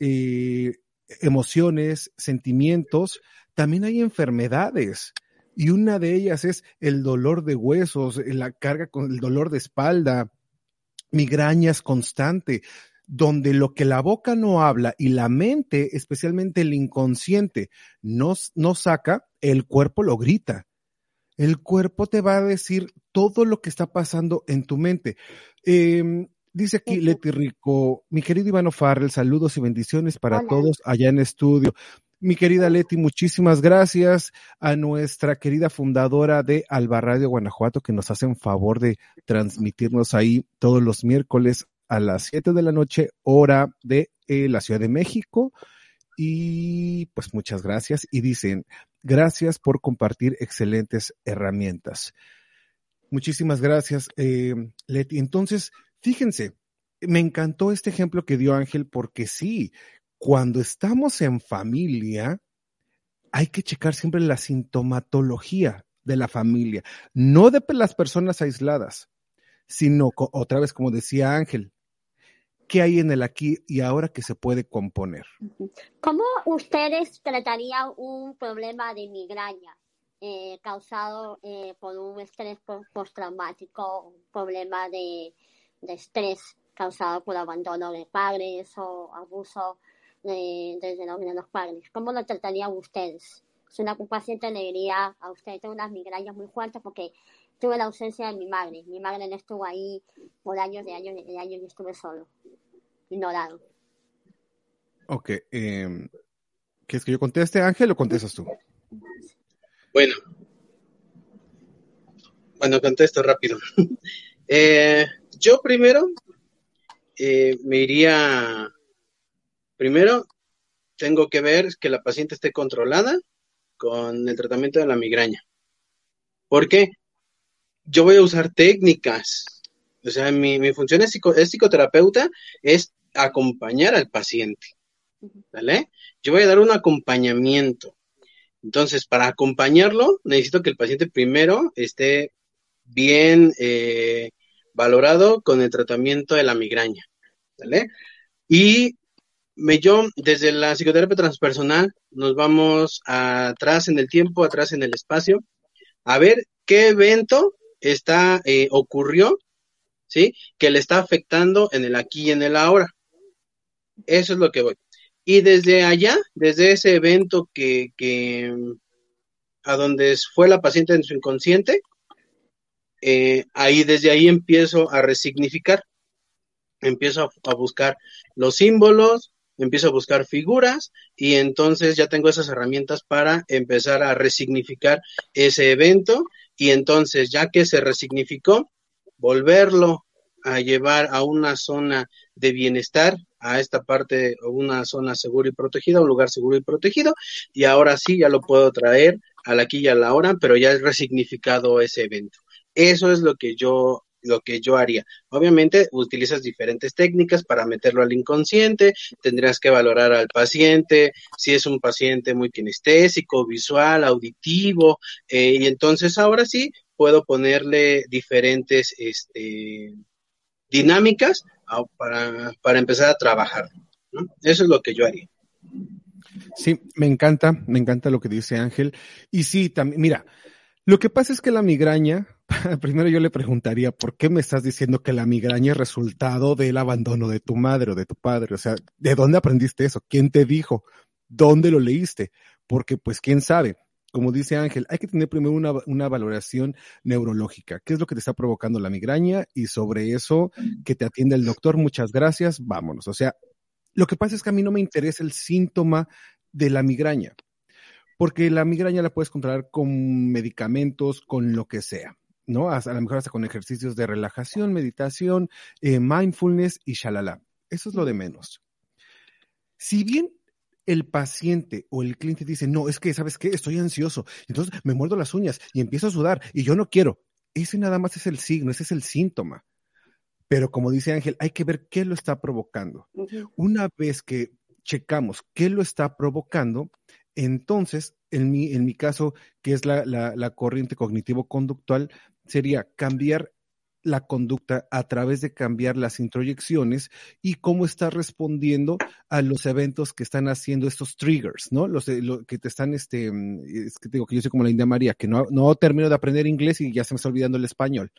S2: eh, emociones, sentimientos, también hay enfermedades. Y una de ellas es el dolor de huesos, la carga con el dolor de espalda, migrañas constante donde lo que la boca no habla y la mente, especialmente el inconsciente, no, no saca, el cuerpo lo grita. El cuerpo te va a decir todo lo que está pasando en tu mente. Eh, dice aquí Leti Rico, mi querido Ivano Farrell, saludos y bendiciones para
S3: Hola.
S2: todos allá en estudio. Mi querida Leti, muchísimas gracias a nuestra querida fundadora de Alba Radio Guanajuato que nos hacen favor de transmitirnos ahí todos los miércoles a las 7 de la noche, hora de eh, la Ciudad de México. Y pues muchas gracias. Y dicen, gracias por compartir excelentes herramientas. Muchísimas gracias, eh, Leti. Entonces, fíjense, me encantó este ejemplo que dio Ángel porque sí, cuando estamos en familia, hay que checar siempre la sintomatología de la familia, no de las personas aisladas, sino otra vez, como decía Ángel, ¿qué hay en el aquí y ahora que se puede componer?
S3: ¿Cómo ustedes tratarían un problema de migraña eh, causado eh, por un estrés postraumático, un problema de, estrés causado por abandono de padres o abuso los, de los padres? ¿Cómo lo tratarían ustedes? Si una paciente le diría a usted, tengo unas migrañas muy fuertes porque tuve la ausencia de mi madre. Mi madre no estuvo ahí por años de años de años y estuve solo, ignorado.
S2: Ok. Eh, ¿Quieres que yo conteste, Ángel, o contestas tú?
S4: Bueno. Bueno, contesto rápido. eh, yo primero eh, me iría. Primero, tengo que ver que la paciente esté controlada con el tratamiento de la migraña. ¿Por qué? Yo voy a usar técnicas. O sea, mi, mi función es, psicoterapeuta, es acompañar al paciente. ¿Vale? Yo voy a dar un acompañamiento. Entonces, para acompañarlo, necesito que el paciente primero esté bien eh, valorado con el tratamiento de la migraña. ¿Vale? Y me, yo, desde la psicoterapia transpersonal, nos vamos atrás en el tiempo, atrás en el espacio, a ver qué evento está, eh, ocurrió, ¿sí? Que le está afectando en el aquí y en el ahora. Eso es lo que voy. Y desde allá, desde ese evento que, que a donde fue la paciente en su inconsciente, eh, ahí desde ahí empiezo a resignificar, empiezo a buscar los símbolos, empiezo a buscar figuras y entonces ya tengo esas herramientas para empezar a resignificar ese evento y entonces ya que se resignificó, volverlo a llevar a una zona de bienestar, a esta parte, una zona segura y protegida, un lugar seguro y protegido, y ahora sí ya lo puedo traer al aquí y a la hora, pero ya he resignificado ese evento. Eso es lo que yo lo que yo haría. Obviamente utilizas diferentes técnicas para meterlo al inconsciente, tendrías que valorar al paciente, si es un paciente muy kinestésico, visual, auditivo, eh, y entonces ahora sí puedo ponerle diferentes este, dinámicas para, para empezar a trabajar. Eso es lo que yo haría.
S2: Sí, me encanta, me encanta lo que dice Ángel. Y sí, también, mira, lo que pasa es que la migraña, primero yo le preguntaría, ¿por qué me estás diciendo que la migraña es resultado del abandono de tu madre o de tu padre? O sea, ¿de dónde aprendiste eso? ¿Quién te dijo? ¿Dónde lo leíste? Porque pues quién sabe. Como dice Ángel, hay que tener primero una, valoración neurológica. ¿Qué es lo que te está provocando la migraña? Y sobre eso, que te atienda el doctor. Muchas gracias. Vámonos. O sea, lo que pasa es que a mí no me interesa el síntoma de la migraña porque la migraña la puedes controlar con medicamentos, con lo que sea. ¿no? A, lo mejor hasta con ejercicios de relajación, meditación, eh, mindfulness y shalala. Eso es lo de menos. Si bien el paciente o el cliente dice, no, es que, ¿sabes qué? Estoy ansioso, entonces me muerdo las uñas y empiezo a sudar y yo no quiero. Ese nada más es el signo, ese es el síntoma. Pero como dice Ángel, hay que ver qué lo está provocando. Una vez que checamos qué lo está provocando, entonces, en mi, en mi caso, que es la, la, corriente cognitivo-conductual, sería cambiar la conducta a través de cambiar las introyecciones y cómo está respondiendo a los eventos que están haciendo estos triggers, ¿no? Los, que te están, este, es que digo que yo soy como la India María, que no, no termino de aprender inglés y ya se me está olvidando el español,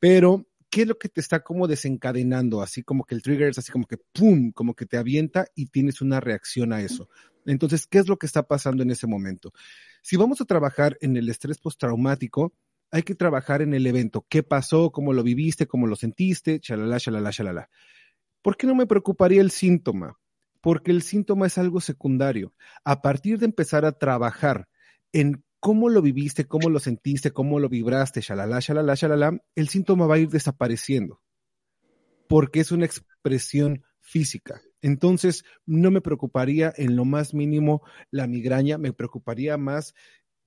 S2: pero ¿qué es lo que te está como desencadenando? Así como que el trigger es así como que ¡pum! como que te avienta y tienes una reacción a eso. Entonces, ¿qué es lo que está pasando en ese momento? Si vamos a trabajar en el estrés postraumático, hay que trabajar en el evento. ¿Qué pasó? ¿Cómo lo viviste? ¿Cómo lo sentiste? Chalala, chalala, chalala. ¿Por qué no me preocuparía el síntoma? Porque el síntoma es algo secundario. A partir de empezar a trabajar en cómo lo viviste, cómo lo sentiste, cómo lo vibraste, shalala, shalala, shalala, el síntoma va a ir desapareciendo. Porque es una expresión física. Entonces, no me preocuparía en lo más mínimo la migraña, me preocuparía más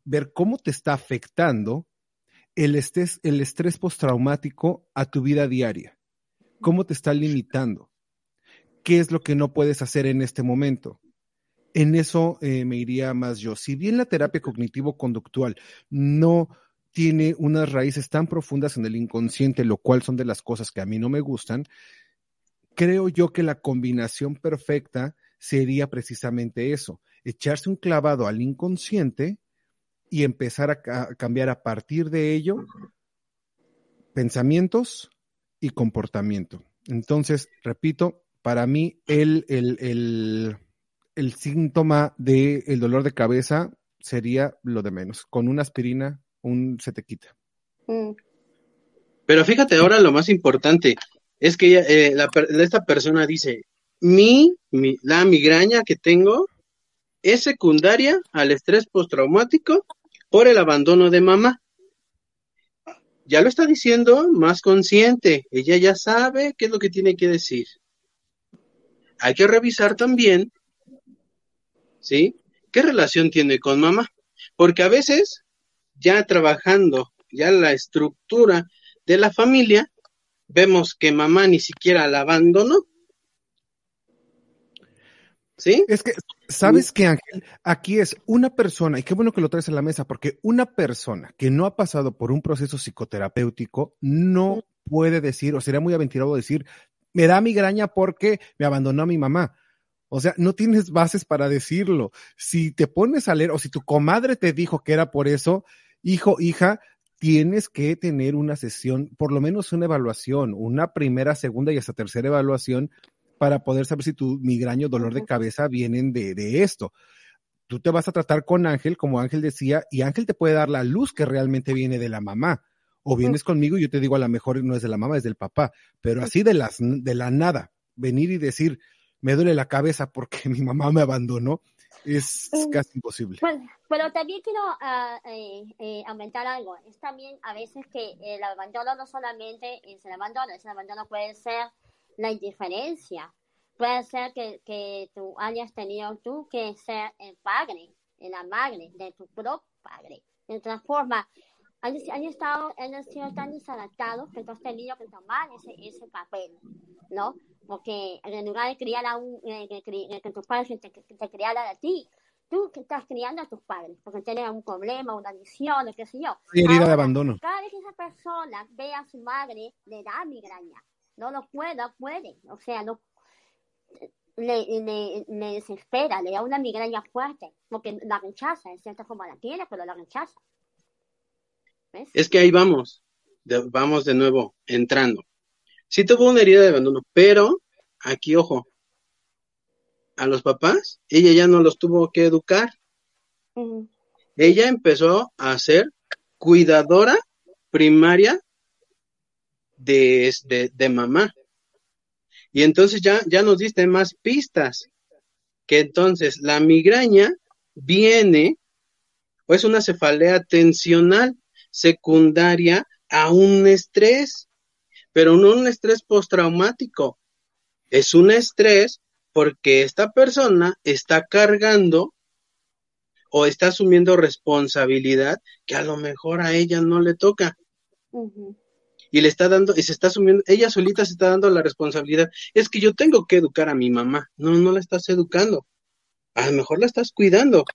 S2: ver cómo te está afectando el estrés, el estrés postraumático a tu vida diaria. ¿Cómo te está limitando? ¿Qué es lo que no puedes hacer en este momento? En eso eh, me iría más yo. Si bien la terapia cognitivo-conductual no tiene unas raíces tan profundas en el inconsciente, lo cual son de las cosas que a mí no me gustan, creo yo que la combinación perfecta sería precisamente eso, echarse un clavado al inconsciente y empezar a, cambiar a partir de ello pensamientos y comportamiento. Entonces, repito, para mí el, el, el, síntoma del dolor de cabeza sería lo de menos. Con una aspirina un se te quita.
S4: Mm. Pero fíjate ahora lo más importante es que eh, esta persona dice, mi, mi, la migraña que tengo es secundaria al estrés postraumático por el abandono de mamá. Ya lo está diciendo más consciente, ella ya sabe qué es lo que tiene que decir. Hay que revisar también, ¿sí? ¿Qué relación tiene con mamá? Porque a veces, ya trabajando ya la estructura de la familia, vemos que mamá ni siquiera la abandonó. ¿Sí?
S2: Es que ¿Sabes qué, Ángel? Aquí es una persona, y qué bueno que lo traes a la mesa, porque una persona que no ha pasado por un proceso psicoterapéutico no puede decir, o sería muy aventurado decir, me da migraña porque me abandonó mi mamá. O sea, no tienes bases para decirlo. Si te pones a leer, o si tu comadre te dijo que era por eso, hijo, hija, tienes que tener una sesión, por lo menos una evaluación, una primera, segunda y hasta tercera evaluación para poder saber si tu migraña o dolor de cabeza vienen de, de esto. Tú te vas a tratar con Ángel, como Ángel decía, y Ángel te puede dar la luz que realmente viene de la mamá. O vienes conmigo y yo te digo, a lo mejor no es de la mamá, es del papá. Pero así de, las, de la nada, venir y decir, me duele la cabeza porque mi mamá me abandonó, es casi imposible.
S3: Bueno, pero también quiero uh, eh, eh, aumentar algo. Es también a veces que el abandono no solamente es el abandono, el abandono puede ser la indiferencia. Puede ser que, que tú hayas tenido tú que ser el padre, la madre de tu propio padre. De otra forma, han, estado, han sido tan desadaptados que tú has tenido que tomar ese, ese papel, ¿no? Porque en lugar de criar a un, que tus padres te, te criaran a ti, tú que estás criando a tus padres, porque tienen un problema, una adicción, o qué sé yo.
S2: herida de abandono.
S3: Cada vez que esa persona ve a su madre, le da migraña no lo pueda, puede, o sea, no le, le, le, desespera, le da una migraña fuerte, porque la rechaza, en cierta forma la tiene, pero la rechaza.
S4: Es que ahí vamos, vamos de nuevo entrando. Sí tuvo una herida de abandono, pero aquí, ojo, a los papás, ella ya no los tuvo que educar. Ella empezó a ser cuidadora primaria de, de, mamá. Y entonces ya, ya nos diste más pistas, que entonces la migraña viene, o es una cefalea tensional secundaria a un estrés, pero no un estrés postraumático, es un estrés porque esta persona está cargando o está asumiendo responsabilidad que a lo mejor a ella no le toca y le está dando, y se está asumiendo, ella solita se está dando la responsabilidad. Es que yo tengo que educar a mi mamá. No, no la estás educando. A lo mejor la estás cuidando.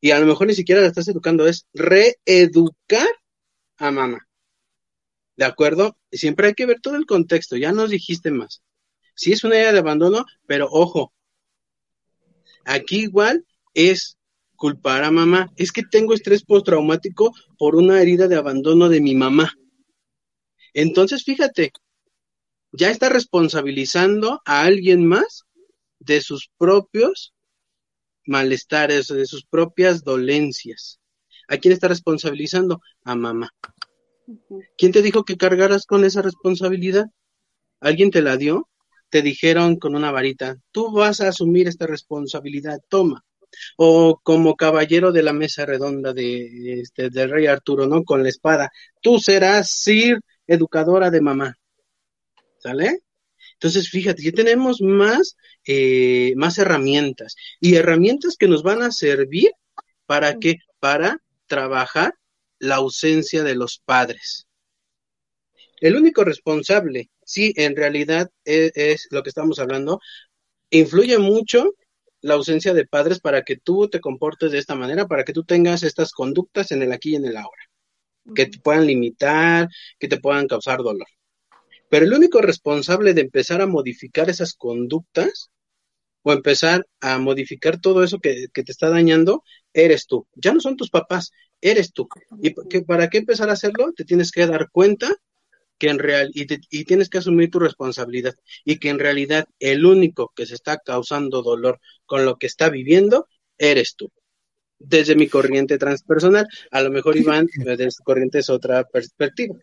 S4: Y a lo mejor ni siquiera la estás educando, es reeducar a mamá. ¿De acuerdo? Siempre hay que ver todo el contexto, ya nos dijiste más. Sí es una idea de abandono, pero ojo, aquí igual es culpar a mamá. Es que tengo estrés postraumático por una herida de abandono de mi mamá. Entonces, fíjate, ya está responsabilizando a alguien más de sus propios malestares, de sus propias dolencias. ¿A quién está responsabilizando? A mamá. ¿Quién te dijo que cargaras con esa responsabilidad? ¿Alguien te la dio? Te dijeron con una varita, tú vas a asumir esta responsabilidad, toma. O como caballero de la mesa redonda de, este, del rey Arturo, ¿no? Con la espada, tú serás Sir educadora de mamá. ¿Sale? Entonces, fíjate, ya tenemos más, eh, más herramientas y herramientas que nos van a servir para que, para trabajar la ausencia de los padres. El único responsable, sí, en realidad es, es lo que estamos hablando, influye mucho la ausencia de padres para que tú te comportes de esta manera, para que tú tengas estas conductas en el aquí y en el ahora, que te puedan limitar, que te puedan causar dolor. Pero el único responsable de empezar a modificar esas conductas o empezar a modificar todo eso que, que te está dañando, eres tú. Ya no son tus papás, eres tú. ¿Y que, para qué empezar a hacerlo? Te tienes que dar cuenta que en real y, te- y tienes que asumir tu responsabilidad y que en realidad el único que se está causando dolor con lo que está viviendo eres tú. Desde mi corriente transpersonal, a lo mejor Iván, desde su corriente es otra perspectiva.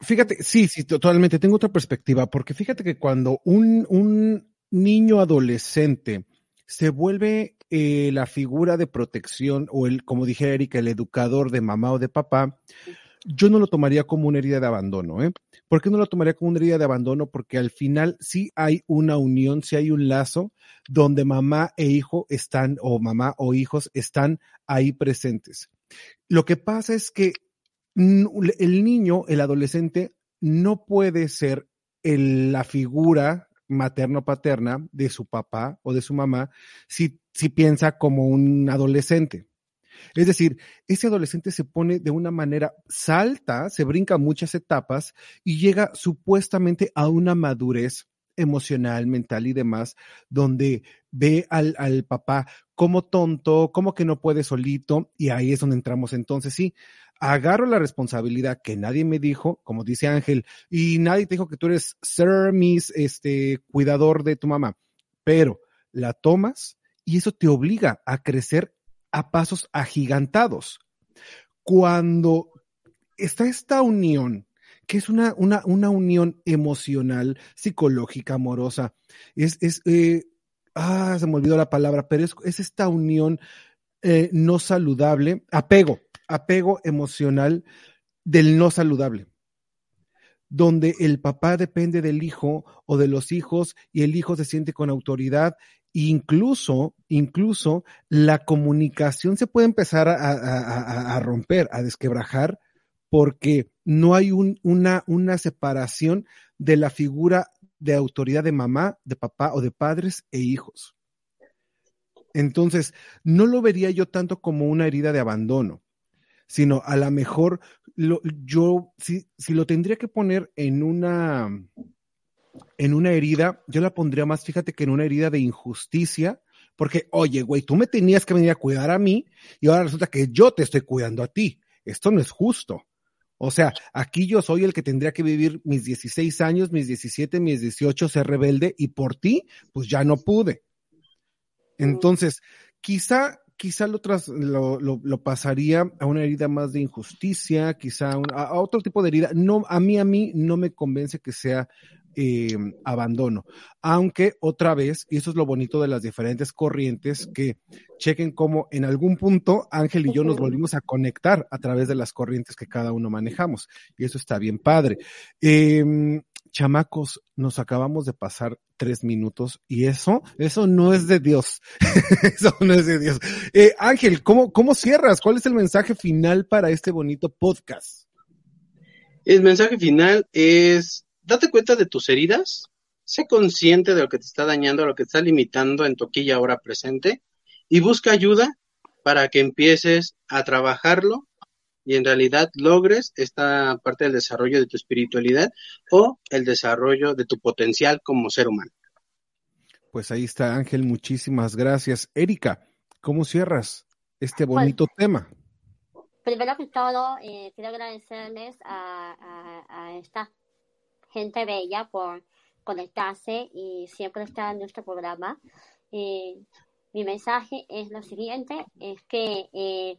S2: Fíjate, sí, sí, totalmente. Tengo otra perspectiva, porque fíjate que cuando un, un niño adolescente se vuelve eh, la figura de protección o el, como dije Erika, el educador de mamá o de papá, yo no lo tomaría como una herida de abandono, ¿eh? ¿Por qué no lo tomaría como una herida de abandono? Porque al final sí hay una unión, sí hay un lazo donde mamá e hijo están, o mamá o hijos están ahí presentes. Lo que pasa es que el niño, el adolescente, no puede ser el- la figura materno-paterna de su papá o de su mamá si, si piensa como un adolescente. Es decir, ese adolescente se pone de una manera, salta, se brinca muchas etapas y llega supuestamente a una madurez emocional, mental y demás, donde ve al, al papá como tonto, como que no puede solito, y ahí es donde entramos entonces, sí, agarro la responsabilidad que nadie me dijo, como dice Ángel, y nadie te dijo que tú eres Sir Miss, este, cuidador de tu mamá, pero la tomas y eso te obliga a crecer a pasos agigantados. Cuando está esta unión, que es una, una, una unión emocional, psicológica, amorosa, es, es eh, ah, se me olvidó la palabra, pero es, es esta unión eh, no saludable, apego, apego emocional del no saludable donde el papá depende del hijo o de los hijos y el hijo se siente con autoridad. Incluso, incluso la comunicación se puede empezar a, romper, a desquebrajar, porque no hay un, una, una separación de la figura de autoridad de mamá, de papá o de padres e hijos. Entonces, no lo vería yo tanto como una herida de abandono, sino a lo mejor lo, yo, si, si lo tendría que poner en una, en una herida, yo la pondría más, fíjate que en una herida de injusticia, porque, oye, güey, tú me tenías que venir a cuidar a mí y ahora resulta que yo te estoy cuidando a ti. Esto no es justo. O sea, aquí yo soy el que tendría que vivir mis 16 años, mis 17, mis 18, ser rebelde y por ti, pues ya no pude. Entonces, quizá quizá lo, tras, lo, lo, lo, pasaría a una herida más de injusticia, quizá a, un, a, otro tipo de herida. No, a mí, a mí no me convence que sea eh, abandono. Aunque otra vez, y eso es lo bonito de las diferentes corrientes, que chequen cómo en algún punto Ángel y yo nos volvimos a conectar a través de las corrientes que cada uno manejamos. Y eso está bien padre. Eh, chamacos, nos acabamos de pasar tres minutos y eso, eso no es de Dios. eso no es de Dios. Eh, Ángel, ¿cómo, ¿cómo cierras? ¿Cuál es el mensaje final para este bonito podcast?
S4: El mensaje final es, date cuenta de tus heridas, sé consciente de lo que te está dañando, lo que te está limitando en tu aquí ahora presente y busca ayuda para que empieces a trabajarlo y en realidad logres esta parte del desarrollo de tu espiritualidad o el desarrollo de tu potencial como ser humano.
S2: Pues ahí está Ángel, muchísimas gracias. Erika, ¿cómo cierras este bonito pues, tema?
S3: Primero que todo, eh, quiero agradecerles a, a, a, esta gente bella por conectarse y siempre estar en nuestro programa. Eh, mi mensaje es lo siguiente, es que eh,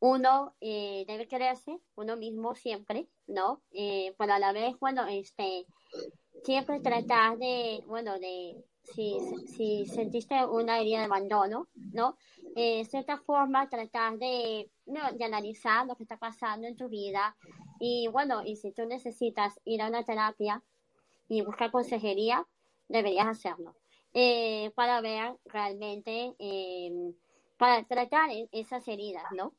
S3: uno eh, debe quererse, uno mismo siempre, ¿no? Eh, pero a la vez, bueno, este, siempre tratar de, bueno, de, si, si sentiste una herida de abandono, ¿no? Eh, cierta forma, tratar de, no, de analizar lo que está pasando en tu vida y, bueno, y si tú necesitas ir a una terapia y buscar consejería, deberías hacerlo. Eh, para ver realmente, para tratar esas heridas, ¿no?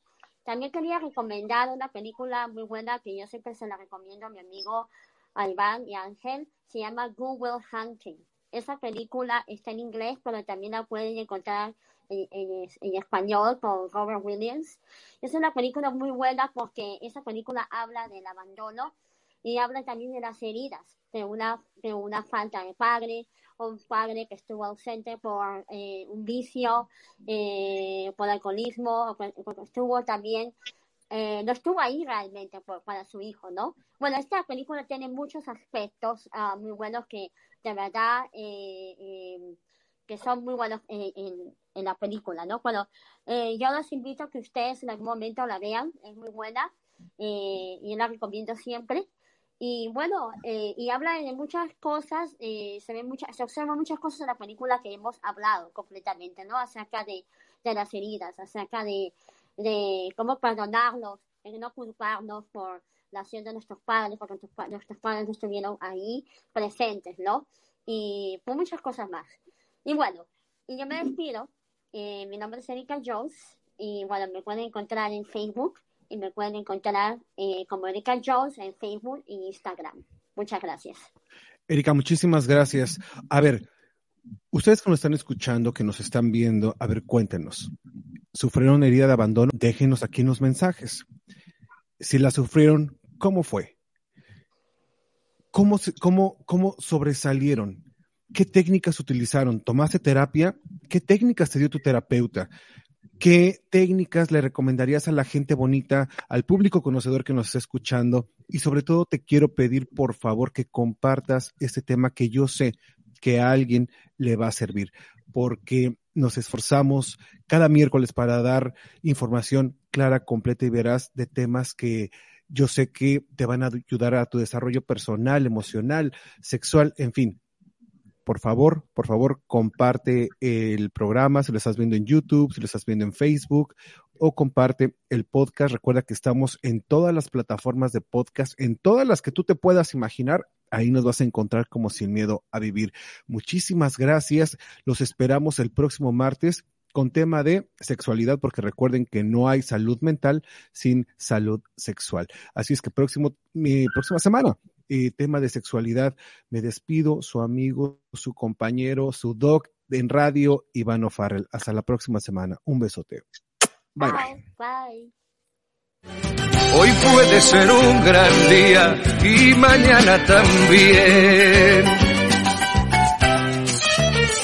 S3: También quería recomendar una película muy buena que yo siempre se la recomiendo a mi amigo Alban y Ángel. Se llama Google Hunting. Esa película está en inglés, pero también la pueden encontrar en, en, español con Robert Williams. Es una película muy buena porque esa película habla del abandono y habla también de las heridas de una, de una falta de padre, un padre que estuvo ausente por eh, un vicio, eh, por alcoholismo, estuvo también, eh, no estuvo ahí realmente para su hijo, ¿no? Bueno, esta película tiene muchos aspectos uh, muy buenos que de verdad que son muy buenos en, en, la película, ¿no? Bueno, yo los invito a que ustedes en algún momento la vean, es muy buena y la recomiendo siempre. Y bueno, eh, y habla de muchas cosas, eh, se ven muchas, se observan muchas cosas en la película que hemos hablado completamente, ¿no? Acerca de, de las heridas, acerca de, de cómo perdonarlos, de no culparnos por la acción de nuestros padres, porque nuestros, nuestros padres no estuvieron ahí presentes, ¿no? Y por muchas cosas más. Y bueno, y yo me despido. Eh, mi nombre es Erika Jones y bueno, me pueden encontrar en Facebook y me pueden encontrar eh, como Erika Jones en Facebook e Instagram. Muchas gracias.
S2: Erika, muchísimas gracias. A ver, ustedes que nos están escuchando, que nos están viendo, a ver, cuéntenos. ¿Sufrieron herida de abandono? Déjenos aquí en los mensajes. Si la sufrieron, ¿cómo fue? ¿Cómo, cómo, cómo sobresalieron? ¿Qué técnicas utilizaron? ¿Tomaste terapia? ¿Qué técnicas te dio tu terapeuta? ¿Qué técnicas le recomendarías a la gente bonita, al público conocedor que nos está escuchando? Y sobre todo te quiero pedir, por favor, que compartas este tema que yo sé que a alguien le va a servir, porque nos esforzamos cada miércoles para dar información clara, completa y veraz de temas que yo sé que te van a ayudar a tu desarrollo personal, emocional, sexual, en fin, por favor, por favor, comparte el programa si lo estás viendo en YouTube, si lo estás viendo en Facebook o comparte el podcast. Recuerda que estamos en todas las plataformas de podcast, en todas las que tú te puedas imaginar. Ahí nos vas a encontrar como sin miedo a vivir. Muchísimas gracias. Los esperamos el próximo martes con tema de sexualidad, porque recuerden que no hay salud mental sin salud sexual. Así es que próximo, mi próxima semana eh, tema de sexualidad. Me despido, su amigo, su compañero, su doc en radio, Ivano Farrell. Hasta la próxima semana. Un besote. Bye bye.
S3: Bye.
S5: Hoy puede ser un gran día y mañana también.